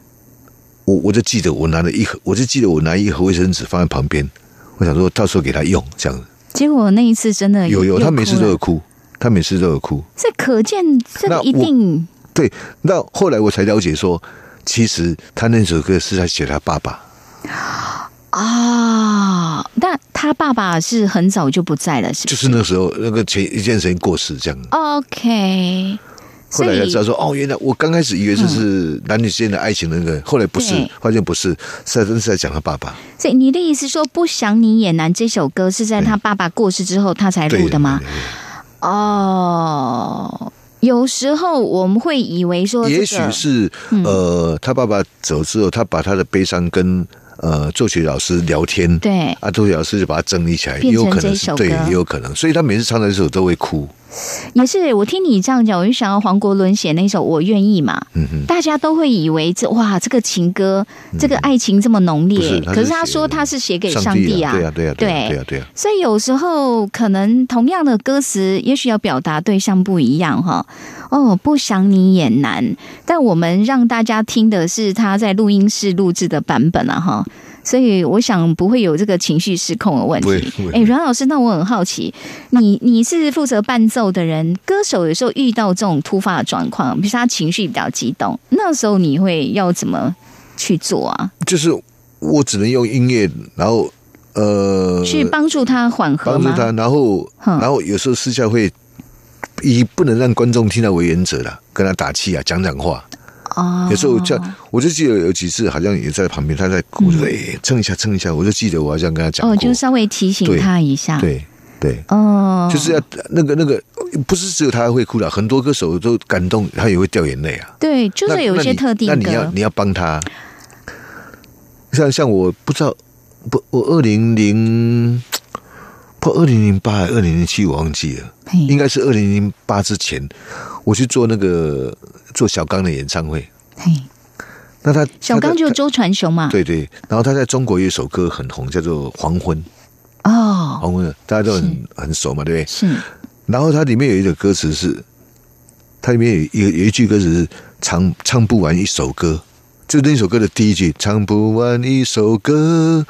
Speaker 3: 我我就记得我拿了一盒，我就记得我拿一盒卫生纸放在旁边，我想说到时候给他用这样子。
Speaker 1: 结果那一次真的
Speaker 3: 有有，他每次都有，
Speaker 1: 哭，
Speaker 3: 他每次都有哭。
Speaker 1: 这可见这个一定
Speaker 3: 对，那后来我才了解说，其实他那首歌是在写他爸爸。
Speaker 1: 啊。那他爸爸是很早就不在了，是不
Speaker 3: 就是那时候那个前一件事情过世这样。
Speaker 1: OK，
Speaker 3: 后来才知道说，哦，原来我刚开始以为这是男女之间的爱情的那个，后来不是，发现不是，是在真是在讲他爸爸。
Speaker 1: 所以你的意思说，《不想你也难》这首歌是在他爸爸过世之后他才录的吗？
Speaker 3: 对对
Speaker 1: 哦，有时候我们会以为说、这个，
Speaker 3: 也许是
Speaker 1: 嗯。
Speaker 3: 呃，他爸爸走之后，他把他的悲伤跟呃作曲老师聊天，
Speaker 1: 对。
Speaker 3: 啊，作曲老师就把他整理起来，也有可能是对，也有可能，所以他每次唱的这首都会哭。
Speaker 1: 也是我听你这样讲，我就想到黄国伦写那首《我愿意》嘛，
Speaker 3: 嗯哼，
Speaker 1: 大家都会以为这哇，这个情歌，这个爱情这么浓烈，可是他
Speaker 3: 写
Speaker 1: 说他是写给
Speaker 3: 上
Speaker 1: 上帝
Speaker 3: 啊，对啊，对啊，对啊，对啊，对啊，
Speaker 1: 所以有时候可能同样的歌词，也许要表达对象不一样哈。哦，不想你也难，但我们让大家听的是他在录音室录制的版本啊哈。所以我想不会有这个情绪失控的问题哎，阮老师，那我很好奇，你你是负责伴奏的人，歌手有时候遇到这种突发的状况，比如说他情绪比较激动，那时候你会要怎么去做啊？
Speaker 3: 就是我只能用音乐，然后呃，
Speaker 1: 去帮助他缓和？
Speaker 3: 帮助他，然后
Speaker 1: 哼
Speaker 3: 然后有时候私下会以不能让观众听到为原则啦，跟他打气啊，讲讲话。
Speaker 1: 哦，
Speaker 3: 有时候叫我就记得有几次好像也在旁边，他在哭，我就说哎蹭一下蹭一下，我就记得我好像跟他讲
Speaker 1: 嗯哦，就稍微提醒他一下。，
Speaker 3: 对对。
Speaker 1: 哦，
Speaker 3: 就是要那个那个，不是只有他会哭了，很多歌手都感动，他也会掉眼泪啊。
Speaker 1: 对，就是有一些特定
Speaker 3: 那你要你要帮他。像像我不知道，不，我二零零不二零零八还二零零七我忘记了，
Speaker 1: 嘿。
Speaker 3: 应该是二零零八之前，我去做那个做小刚的演唱会。
Speaker 1: 嘿，
Speaker 3: 那他他
Speaker 1: 小刚就周传雄嘛，
Speaker 3: 对对，然后他在中国有一首歌很红，叫做《黄昏》，
Speaker 1: 哦，
Speaker 3: 黄昏大家都很很熟嘛，对不对？
Speaker 1: 是。
Speaker 3: 然后它里面有一个歌词是，它里面有有有一句歌词是唱唱不完一首歌，就那首歌的第一句唱不完一首歌，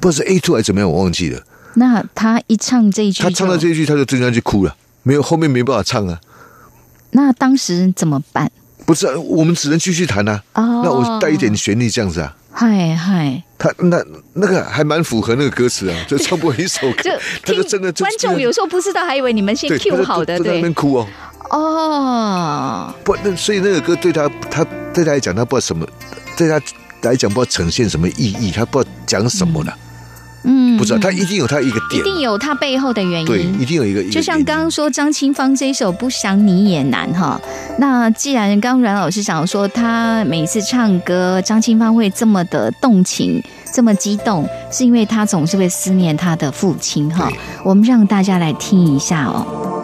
Speaker 3: 不知道是 A two 还是怎么样，我忘记了。
Speaker 1: 那他一唱这一句，
Speaker 3: 他唱到这，一句，他就真的去哭了，没有后面没办法唱啊。
Speaker 1: 那当时怎么办？
Speaker 3: 不是、啊，我们只能继续弹啊。
Speaker 1: 哦，
Speaker 3: 那我带一点，旋律这样子啊。
Speaker 1: 嗨嗨，
Speaker 3: 他那那个还蛮符合那个歌词啊，就唱不完一首歌
Speaker 1: 就，
Speaker 3: 他就
Speaker 1: 听
Speaker 3: 真的就
Speaker 1: 观众有时候不知道，还以为你们先 Q 好的，
Speaker 3: 他就就在那边，哭哦。
Speaker 1: 哦，
Speaker 3: 不，那所以那个歌对他，他对他来讲，他不知道什么，对他来讲不知道呈现什么意义，他不知道讲什么了，
Speaker 1: 嗯，
Speaker 3: 不知道，他
Speaker 1: 嗯
Speaker 3: 一定有他一个点一，
Speaker 1: 定有他背后的原因
Speaker 3: 对，
Speaker 1: 因
Speaker 3: 一。定有一个，
Speaker 1: 就像刚刚说张清芳这一首《不想你也难》哈，那既然刚刚阮老师讲说他每次唱歌，张清芳会这么的动情，这么激动，是因为他总是会思念他的父亲哈。我们让大家来听一下哦。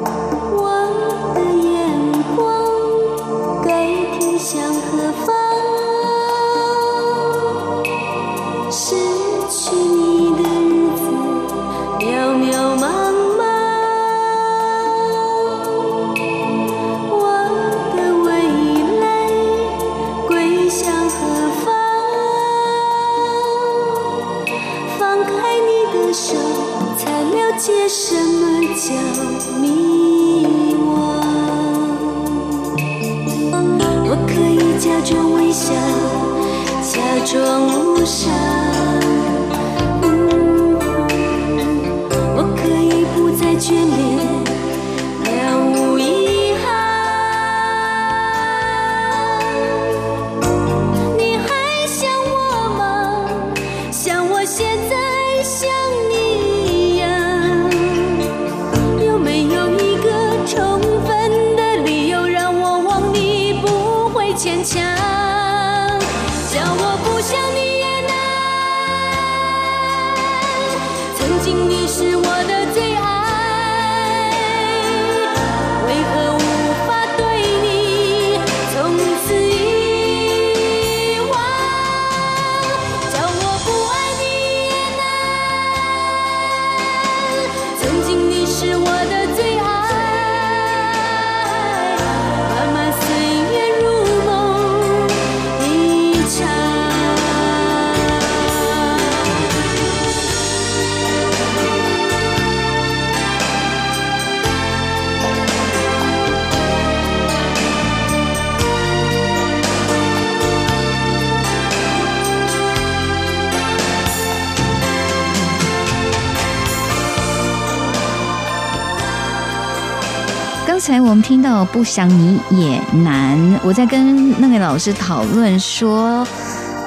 Speaker 4: 听
Speaker 1: 到“不想你也难”，我在跟那个老师讨论说，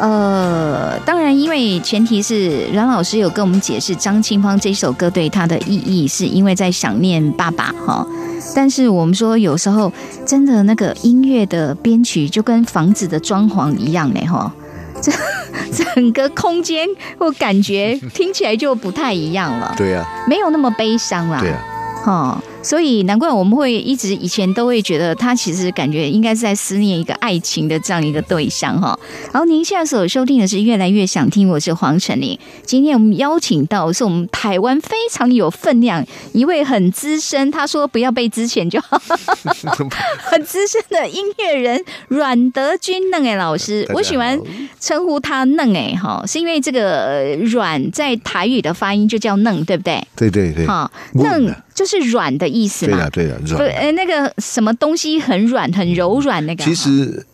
Speaker 1: 呃，当然，因为前提是阮老师有跟我们解释张清芳这首歌对他的意义，是因为在想念爸爸哈。但是我们说，有时候真的那个音乐的编曲就跟房子的装潢一样嘞哈，这整个空间或感觉听起来就不太一样了，
Speaker 3: 对呀、
Speaker 1: 没有那么悲伤啦。
Speaker 3: 对呀、
Speaker 1: 哦，所以难怪我们会一直以前都会觉得他其实感觉应该是在思念一个爱情的这样一个对象哈。然后您现在所收听的是越来越想听，我是黄晨林。今天我们邀请到是我们台湾非常有分量一位很资深，他说不要被之前就好，很资深的音乐人阮德军嫩哎老师，我喜欢称呼他嫩哎哈，是因为这个呃软在台语的发音就叫嫩，对不对？
Speaker 3: 对对对，
Speaker 1: 哈，
Speaker 3: 嫩
Speaker 1: 嫩就是软的意思嘛
Speaker 3: 对了。对了，
Speaker 1: 不，
Speaker 3: 软。
Speaker 1: 哎，那个什么东西很软、很柔软那个。
Speaker 3: 其实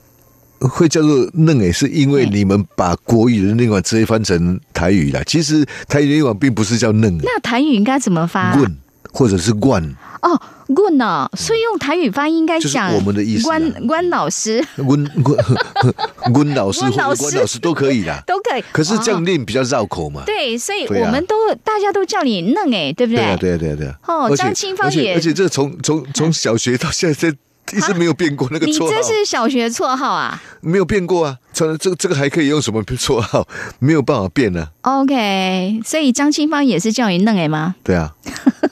Speaker 3: 会叫做嫩也，是因为你们把国语的那款直接翻成台语了。其实台语那款并不是叫嫩诶，
Speaker 1: 那台语应该怎么发？
Speaker 3: 棍或者是冠，
Speaker 1: 哦，棍哦，所以用台语发音应该
Speaker 3: 就是
Speaker 1: 讲
Speaker 3: 我们的意思啊
Speaker 1: 关关老师
Speaker 3: 温温温老师或
Speaker 1: 温老师
Speaker 3: 老师都可以啦。
Speaker 1: 都可以。
Speaker 3: 可是这样
Speaker 1: 哦
Speaker 3: 念比较绕口嘛。
Speaker 1: 对，所以我们都大家都叫你嫩哎，对不
Speaker 3: 对啊，对啊，对啊，对啊。
Speaker 1: 哦张清芳也
Speaker 3: 而且这从从从小学到现在，这一直没有变过那个
Speaker 1: 你
Speaker 3: 绰号，
Speaker 1: 这是小学绰号啊
Speaker 3: 没有变过啊。穿这个这个还可以用什么绰号？没有办法变呢、
Speaker 1: ？OK，所以张清芳也是叫你嫩哎吗？
Speaker 3: 对啊，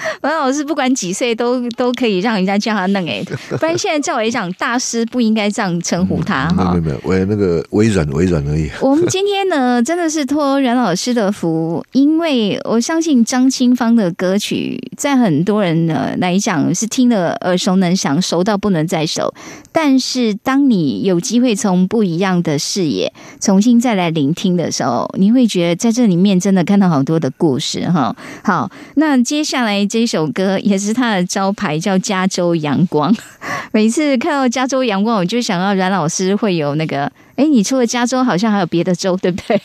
Speaker 1: 王老师不管几岁都都可以让人家叫他嫩哎，不然现在照理讲大师不应该这样称呼他哈
Speaker 3: 没有没有。没有，我那个微软微软而已。
Speaker 1: 我们今天呢，真的是托阮老师的福，因为我相信张清芳的歌曲，在很多人呢来讲是听了耳熟能详，熟到不能再熟。但是当你有机会从不一样的视野重新再来聆听的时候，你会觉得在这里面真的看到好多的故事哈。好，那接下来这首歌也是他的招牌，叫《加州阳光》。每次看到加州阳光，我就想到阮老师会有那个，哎，你除了加州，好像还有别的州，对不对？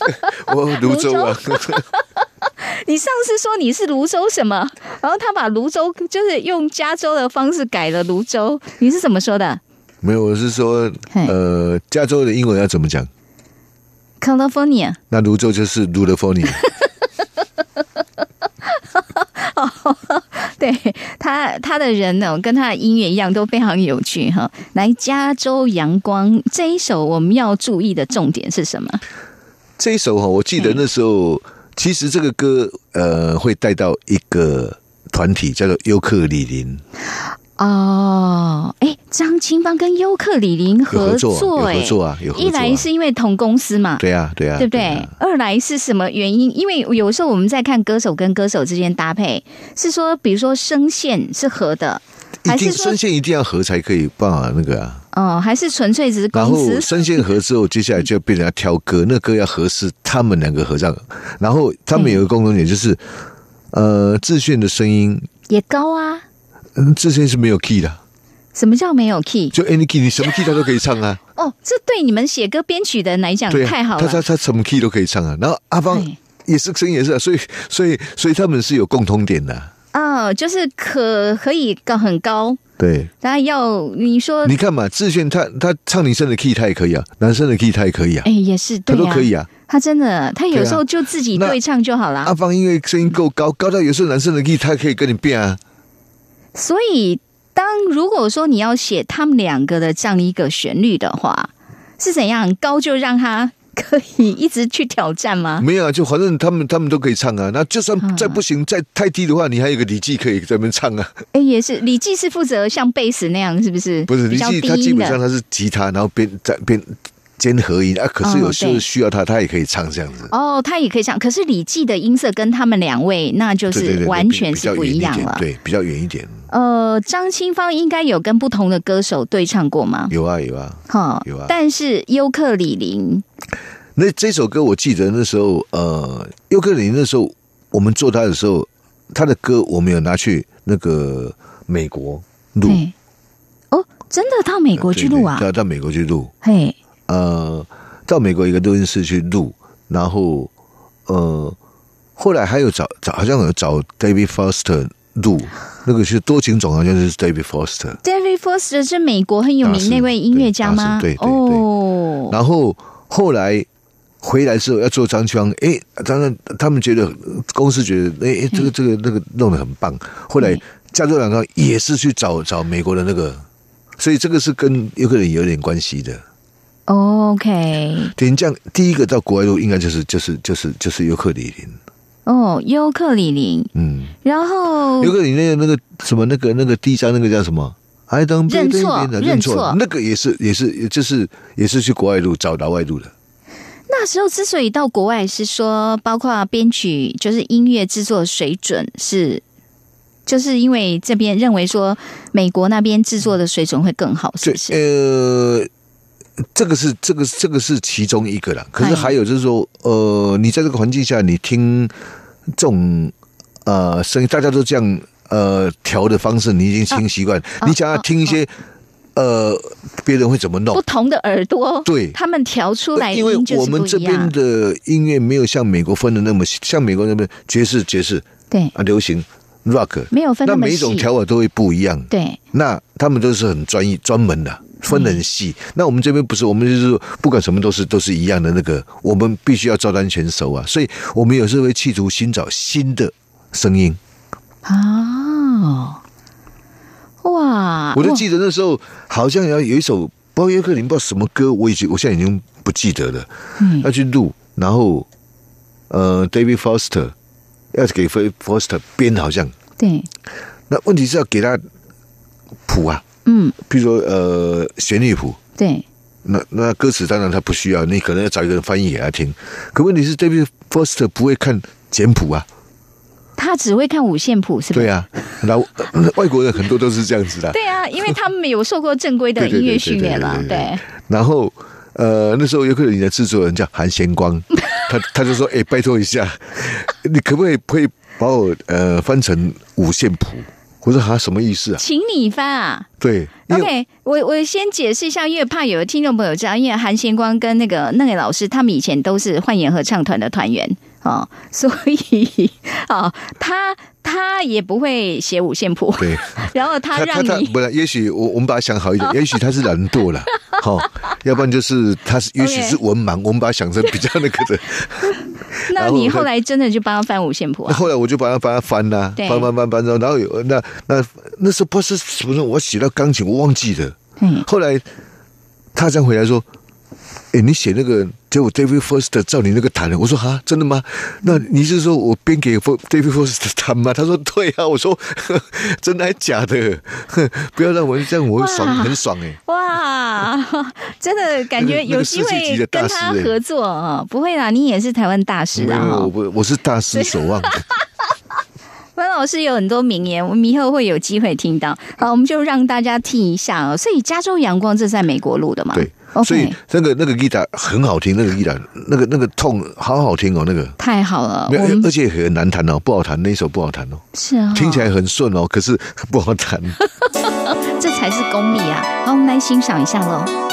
Speaker 3: 我泸州啊，
Speaker 1: 你上次说你是泸州什么，然后他把泸州就是用加州的方式改了泸州，你是怎么说的
Speaker 3: 没有，我是说，呃，加州的英文要怎么讲
Speaker 1: ？？California，
Speaker 3: 那泸州就是泸的 f o n i
Speaker 1: 对他他的人呢，跟他的音乐一样都非常有趣哈。来，加州阳光这一首我们要注意的重点是什么？
Speaker 3: 这一首哈，我记得那时候，其实这个歌呃会带到一个团体叫做尤克里林，
Speaker 1: 哦，哎，张清芳跟优克里林
Speaker 3: 有
Speaker 1: 合
Speaker 3: 合作啊，有
Speaker 1: 哎
Speaker 3: 合作啊，有合作、啊。
Speaker 1: 一来是因为同公司嘛，
Speaker 3: 对啊，对啊，
Speaker 1: 对不对？
Speaker 3: 啊
Speaker 1: 二来是什么原因？因为有时候我们在看歌手跟歌手之间搭配，是说，比如说声线是合的，
Speaker 3: 一定
Speaker 1: 还是说
Speaker 3: 声线一定要合才可以办法那个啊。
Speaker 1: 哦，还是纯粹只是
Speaker 3: 然后
Speaker 1: 公司？
Speaker 3: 声线合之后，接下来就变人家挑歌，那歌要合适他们两个合唱。然后他们有个共同点就是，呃，志炫的声音，
Speaker 1: 也高啊？
Speaker 3: 嗯，志炫是没有 key 的，
Speaker 1: 什么叫没有 key？
Speaker 3: 就 any key，你什么 key 他都可以唱啊。
Speaker 1: 哦，这对你们写歌编曲的人来讲
Speaker 3: 啊，
Speaker 1: 太好
Speaker 3: 了他
Speaker 1: 他。
Speaker 3: 他什么 key 都可以唱啊。然后阿芳也是声音也是、啊，所以所以所以他们是有共通点的啊、
Speaker 1: 哦，就是可可以高很高，
Speaker 3: 对，
Speaker 1: 当然要你说，
Speaker 3: 你看嘛，志炫他他唱女生的 key 他也可以啊，男生的 key 他也可以啊
Speaker 1: 哎，，也是
Speaker 3: 他都可以啊。
Speaker 1: 他真的，他有时候就自己
Speaker 3: 那
Speaker 1: 对唱就好了。
Speaker 3: 阿芳因为声音够高，高到有时候男生的 key 他可以跟你变啊。
Speaker 1: 所以，当如果说你要写他们两个的这样一个旋律的话，是怎样高就让他可以一直去挑战吗？
Speaker 3: 没有啊，就反正他们他们都可以唱啊。那就
Speaker 1: 嗯
Speaker 3: 算再不行，再太低的话，你还有个李记可以在那边唱啊。
Speaker 1: 哎，也是李记是负责像贝斯那样，是不是？
Speaker 3: 不是李记，他基。本上他是吉他，然后边在边兼合音啊。可是有时候
Speaker 1: 哦对
Speaker 3: 需要他，他也可以唱这样子。
Speaker 1: 哦，他也可以唱，可是李记的音色跟他们两位那就是完全是不一样了。
Speaker 3: 点对，比较远一点。
Speaker 1: 呃，张清芳应该有跟不同的歌手对唱过吗？
Speaker 3: 有啊有啊。
Speaker 1: 哈
Speaker 3: 有啊
Speaker 1: 但是尤克里林
Speaker 3: 那这首歌我记得那时候，呃，尤克里林那时候我们做他的时候，他的歌我们有拿去那个美国录，
Speaker 1: 对，哦，真的到美国去录啊
Speaker 3: 对，？到到美国去录，
Speaker 1: 嘿，
Speaker 3: 呃，到美国一个录音室去录，然后呃，后来还有找找，好像有找 David Foster 录，那个是多情种，好像就是 David
Speaker 1: Foster，David Foster 是美国很有名那位音乐家吗？
Speaker 3: 对对对然后后来回来之后要做张清芳，哎，当然他们觉得公司觉得，哎，这个这个那个弄得很棒。后来
Speaker 1: 嗯
Speaker 3: 加州两个也是去找找美国的那个，所以这个是跟有可能有点关系的。
Speaker 1: OK
Speaker 3: 点这样，第一个到国外录应该就是就是就是就是尤克里林，
Speaker 1: 哦，尤克里林，
Speaker 3: 嗯，
Speaker 1: 然后
Speaker 3: 尤克里那个那个什么那个那个第一张那个叫什么？I don't
Speaker 1: 认错认错
Speaker 3: 错，那个也是也是也就是也是去国外录找老外录的。
Speaker 1: 那时候之所以到国外，是说包括编曲，就是音乐制作水准是，就是因为这边认为说美国那边制作的水准会更好，是
Speaker 3: 对
Speaker 1: 不，是？
Speaker 3: 呃，这个是这个这个是其中一个啦。可是
Speaker 1: 哎
Speaker 3: 还有就是说，呃，你在这个环境下，你听这种呃声音，大家都这样呃调的方式，你已经听习惯。
Speaker 1: 哦
Speaker 3: 你想要听一些呃别人会怎么弄
Speaker 1: 不？同的耳朵，
Speaker 3: 对
Speaker 1: 他们调出来
Speaker 3: 因为
Speaker 1: 音就是
Speaker 3: 我们这边。的音乐没有像美国分的那么，像美国那边爵士、爵士
Speaker 1: 对，
Speaker 3: 啊、流行、rock，
Speaker 1: 没有分那
Speaker 3: 那每一种调法都会不一样。
Speaker 1: 对，
Speaker 3: 那他们都是很专业、专门的，分得很细。那我们这边不是，我们就是说不管什么都是都是一样的那个，我们必须要照单全收啊。所以我们有时候会企图寻找新的声音。
Speaker 1: 啊，哇，
Speaker 3: 我就记得那时候好像要有一首，不知道约克林不知道什么歌，我已经我现在已经不记得了。
Speaker 1: 嗯
Speaker 3: 要去录，然后呃，David Foster 要给 Foster 编，好像
Speaker 1: 对，
Speaker 3: 那问题是要给他谱啊，
Speaker 1: 嗯，
Speaker 3: 比如说呃旋律谱。
Speaker 1: 对，
Speaker 3: 那那歌词当然他不需要，你可能要找一个人翻译给他听。可问题是，David Foster 不会看简谱啊，
Speaker 1: 他只会看五线谱，是吧？
Speaker 3: 对啊，然后、呃外国人很多都是这样子的。
Speaker 1: 对啊，因为他们有受过正规的音乐训练了，
Speaker 3: 对然后呃，那时候有可能你的制作人叫韩贤光，他他就说：“哎、拜托一下，你可不可以可以把我呃翻成五线谱？”我说：“哈，什么意思啊
Speaker 1: 请你翻啊。？”
Speaker 3: 对
Speaker 1: ，OK，我我先解释一下，因为怕有的听众朋友知道，因为韩贤光跟那个那个老师，他们以前都是幻言合唱团的团员哦，所以哦，他他也不会写五线谱，
Speaker 3: 对。
Speaker 1: 然后他
Speaker 3: 他
Speaker 1: 让
Speaker 3: 他不然，也许我我们把它想好一点，也许他是懒惰了，好、要不然就是他是，也许是文盲，我们把它想成比较那个的。
Speaker 1: 那你后来真的就帮他翻五线谱
Speaker 3: 那
Speaker 1: 啊？
Speaker 3: 后来我就帮他帮他翻呐、
Speaker 1: 啊
Speaker 3: 翻翻翻翻，然后有那那那时候不是不是什么时候，我写到钢琴，我忘记了。
Speaker 1: 嗯，
Speaker 3: 后来他这样回来说：“哎，你写那个结果 David Foster 照你那个弹的。”我说：“哈，真的吗？那你是说我编给 David Foster 弹吗？”他说：“对啊。”我说：“ 真的还假的？哼 不要让我这样，我会爽，很爽哎、
Speaker 1: 哇，真的感觉有机会跟他合作啊、不会啦，你也是台湾大师啊！哈
Speaker 3: 我不我是大师守望。
Speaker 1: 温老师有很多名言，我们以后会有机会听到。好，我们就让大家听一下哦。所以《加州阳光》这是在美国录的嘛？
Speaker 3: 对所以那个那个 guitar 很好听，那个 guitar 那个那个痛好好听哦，那个。
Speaker 1: 太好了，
Speaker 3: 没有而且很难弹哦，不好弹，那一首不好弹哦，
Speaker 1: 是啊，
Speaker 3: 听起来很顺哦，可是不好弹。
Speaker 1: 这才是功力啊！好，我们来欣赏一下喽。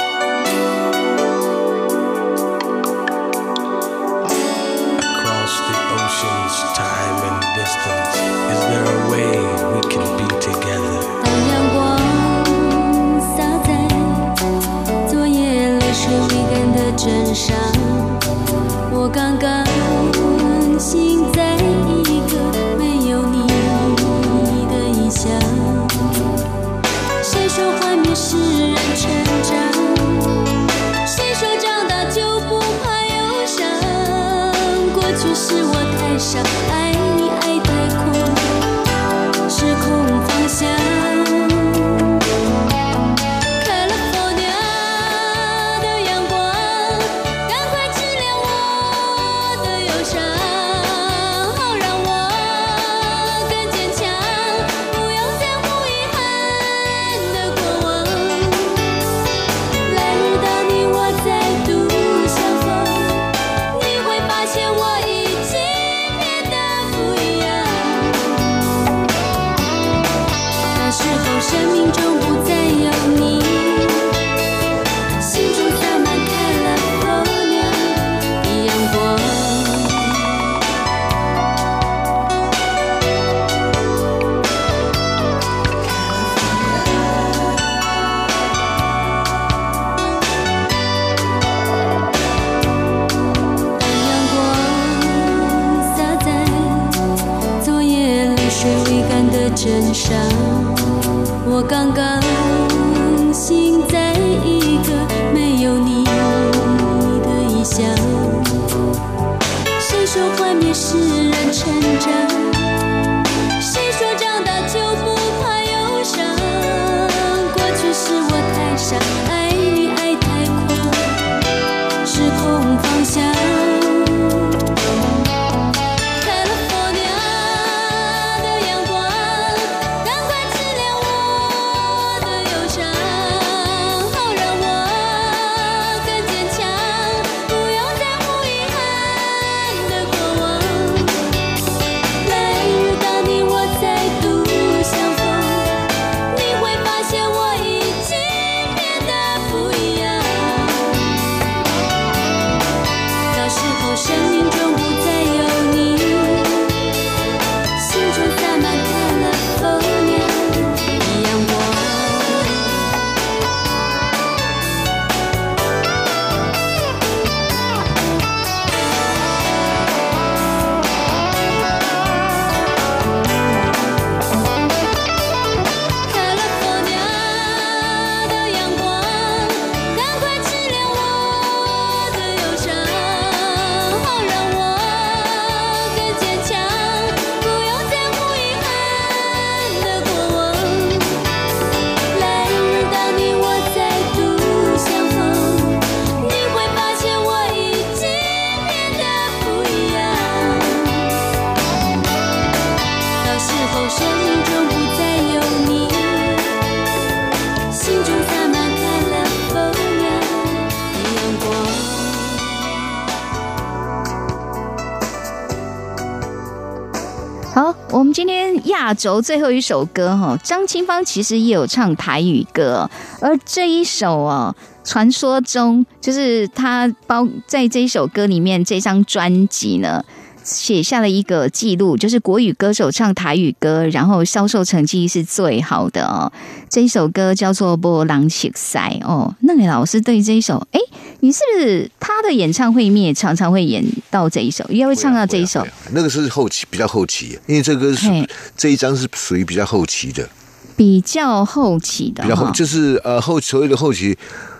Speaker 1: 轴最后一首歌哈，张清芳其实也有唱台语歌，而这一首哦，传说中就是他包在这一首歌里面，这张专辑呢。写下了一个记录，就是国语歌手唱台语歌，然后销售成绩是最好的哦。这一首歌叫做《波浪起塞》哦。那个老师对这一首，哎，你是不是他的演唱会里面也常常会演到这一首，也会唱到这一首
Speaker 3: 会啊？啊那个是后期比较后期，因为这个是
Speaker 1: 嘿
Speaker 3: 这一张是属于比较后期的，
Speaker 1: 比较后期的
Speaker 3: 比较就是呃后所谓的后期，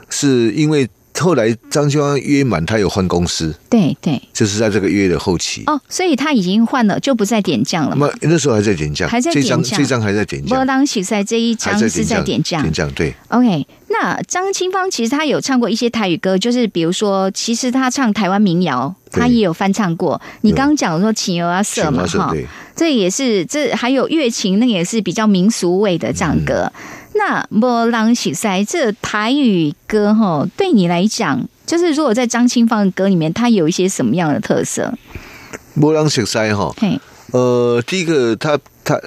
Speaker 3: 是因为后来张清芳约满，他有换公司，
Speaker 1: 对对
Speaker 3: 就是在这个约的后期。
Speaker 1: 哦，所以他已经换了，就不再点将了嘛。
Speaker 3: 那么那时候还在点将，
Speaker 1: 还在
Speaker 3: 这张
Speaker 1: 点将
Speaker 3: 这张还在点
Speaker 1: 波
Speaker 3: 将，
Speaker 1: 浪起塞这一
Speaker 3: 还
Speaker 1: 张是在点将
Speaker 3: 点，将对。
Speaker 1: OK，那张清芳其实她有唱过一些台语歌，就是比如说，其实她唱台湾民谣，
Speaker 3: 对
Speaker 1: 她也有翻唱过。你刚刚讲说《情由啊色》嘛，哈，这也是这还有月琴，那个也是比较民俗味的唱歌。那《波浪喜塞》这台语歌哈，对你来讲，就是如果在张清芳的歌里面，它有一些什么样的特色？
Speaker 3: 波浪雪塞哈，
Speaker 1: 嘿，
Speaker 3: 呃，第一个他他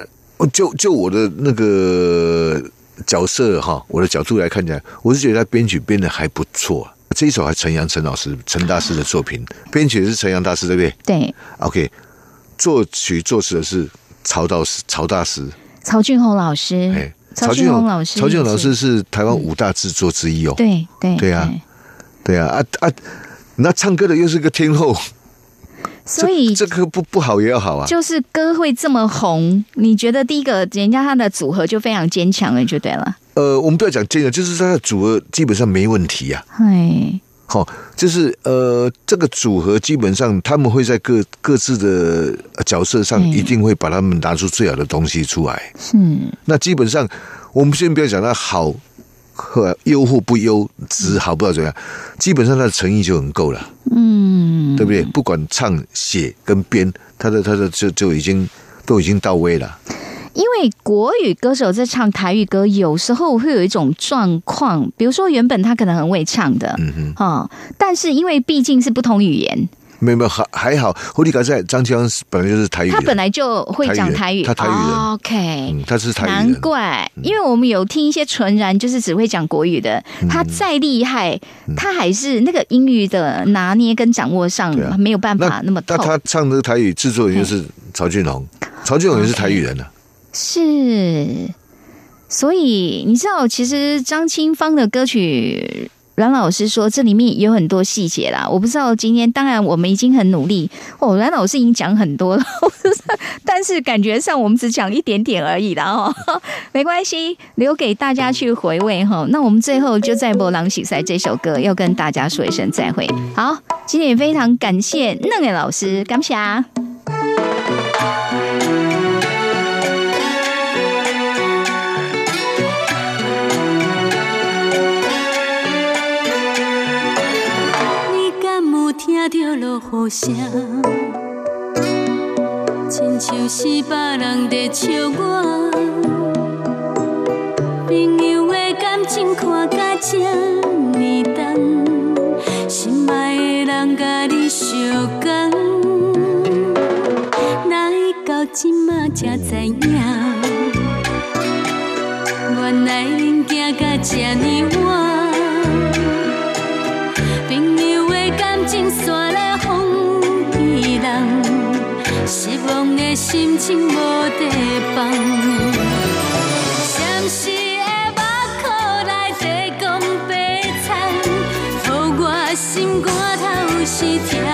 Speaker 3: 就就我的那个角色哈，我的角度来看起来，我是觉得他编曲编的还不错。这一首还陈阳陈老师陈大师的作品，编曲是陈阳大师对不对
Speaker 1: 对
Speaker 3: ，？OK，作曲作词的是曹道师曹大师，
Speaker 1: 曹俊宏老师
Speaker 3: 哎，，
Speaker 1: 曹俊宏老师，
Speaker 3: 曹俊宏老师，是台湾五大制作之一哦。
Speaker 1: 对对
Speaker 3: 对啊对啊啊啊！那唱歌的又是个天后，
Speaker 1: 所以
Speaker 3: 这这个不不好也要好啊。
Speaker 1: 就是歌会这么红，你觉得第一个人家他的组合就非常坚强了，就对了。
Speaker 3: 呃，我们不要讲坚强，就是他的组合基本上没问题呀、
Speaker 1: 哎，
Speaker 3: 好、就是呃，这个组合基本上他们会在各各自的角色上，
Speaker 1: 嗯
Speaker 3: 一定会把他们拿出最好的东西出来。
Speaker 1: 嗯
Speaker 3: 那基本上，我们先不要讲他好和优或不优，值好不知道怎样，基本上他的诚意就很够了，
Speaker 1: 嗯，
Speaker 3: 对不对？不管唱、写跟编，他的他的就就已经都已经到位了。
Speaker 1: 因为国语歌手在唱台语歌，有时候会有一种状况，比如说原本他可能很会唱的，
Speaker 3: 嗯哼，
Speaker 1: 哦，但是因为毕竟是不同语言，
Speaker 3: 没有没有还还好，胡里卡在张清芳本来就是台语，
Speaker 1: 他本来就会讲台语，
Speaker 3: 他台语人。
Speaker 1: 哦 OK，、
Speaker 3: 嗯，他是台语
Speaker 1: 难怪，因为我们有听一些纯然就是只会讲国语的，
Speaker 3: 嗯。
Speaker 1: 他再厉害，他还是那个英语的拿捏跟掌握上没有办法那么透。
Speaker 3: 那。他唱这个台语制作人就是曹俊龙，曹俊龙也是台语人啊。
Speaker 1: 是，所以你知道，其实张清芳的歌曲。阮老师说，这里面有很多细节啦。我不知道今天，当然我们已经很努力哦。阮老师已经讲很多了，但是感觉上我们只讲一点点而已啦哦。没关系，留给大家去回味哈。那我们最后就在《波浪喜赛》这首歌，要跟大家说一声再会。好，今天也非常感谢嫩伟老师，感谢
Speaker 4: 有听到落雨声？亲像是别人在笑我。朋友的感情看甲这呢重，心爱的人甲你相共，来到今仔才知影？原来恁行甲这呢望的心情无地放。暂时的目眶来地讲悲惨，予我心肝头是痛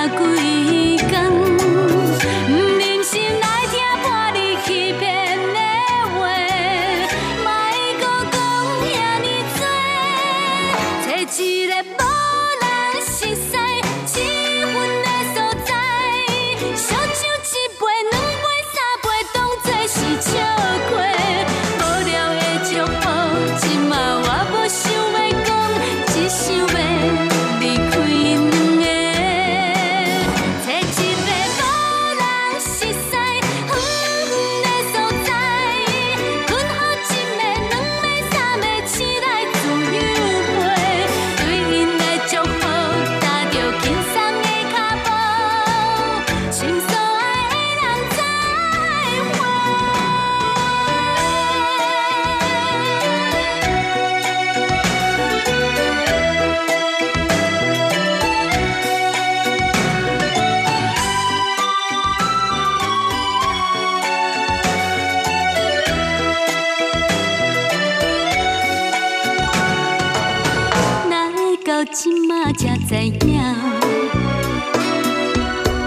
Speaker 4: 知影，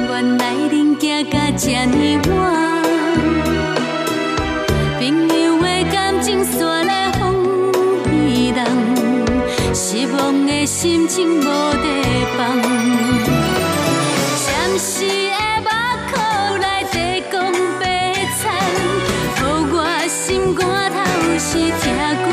Speaker 4: 原来恁行到这呢晚，朋友的感情散来风里人，失望的心情无地放。闪炽的眼眶内在讲悲惨，害我心肝头时痛。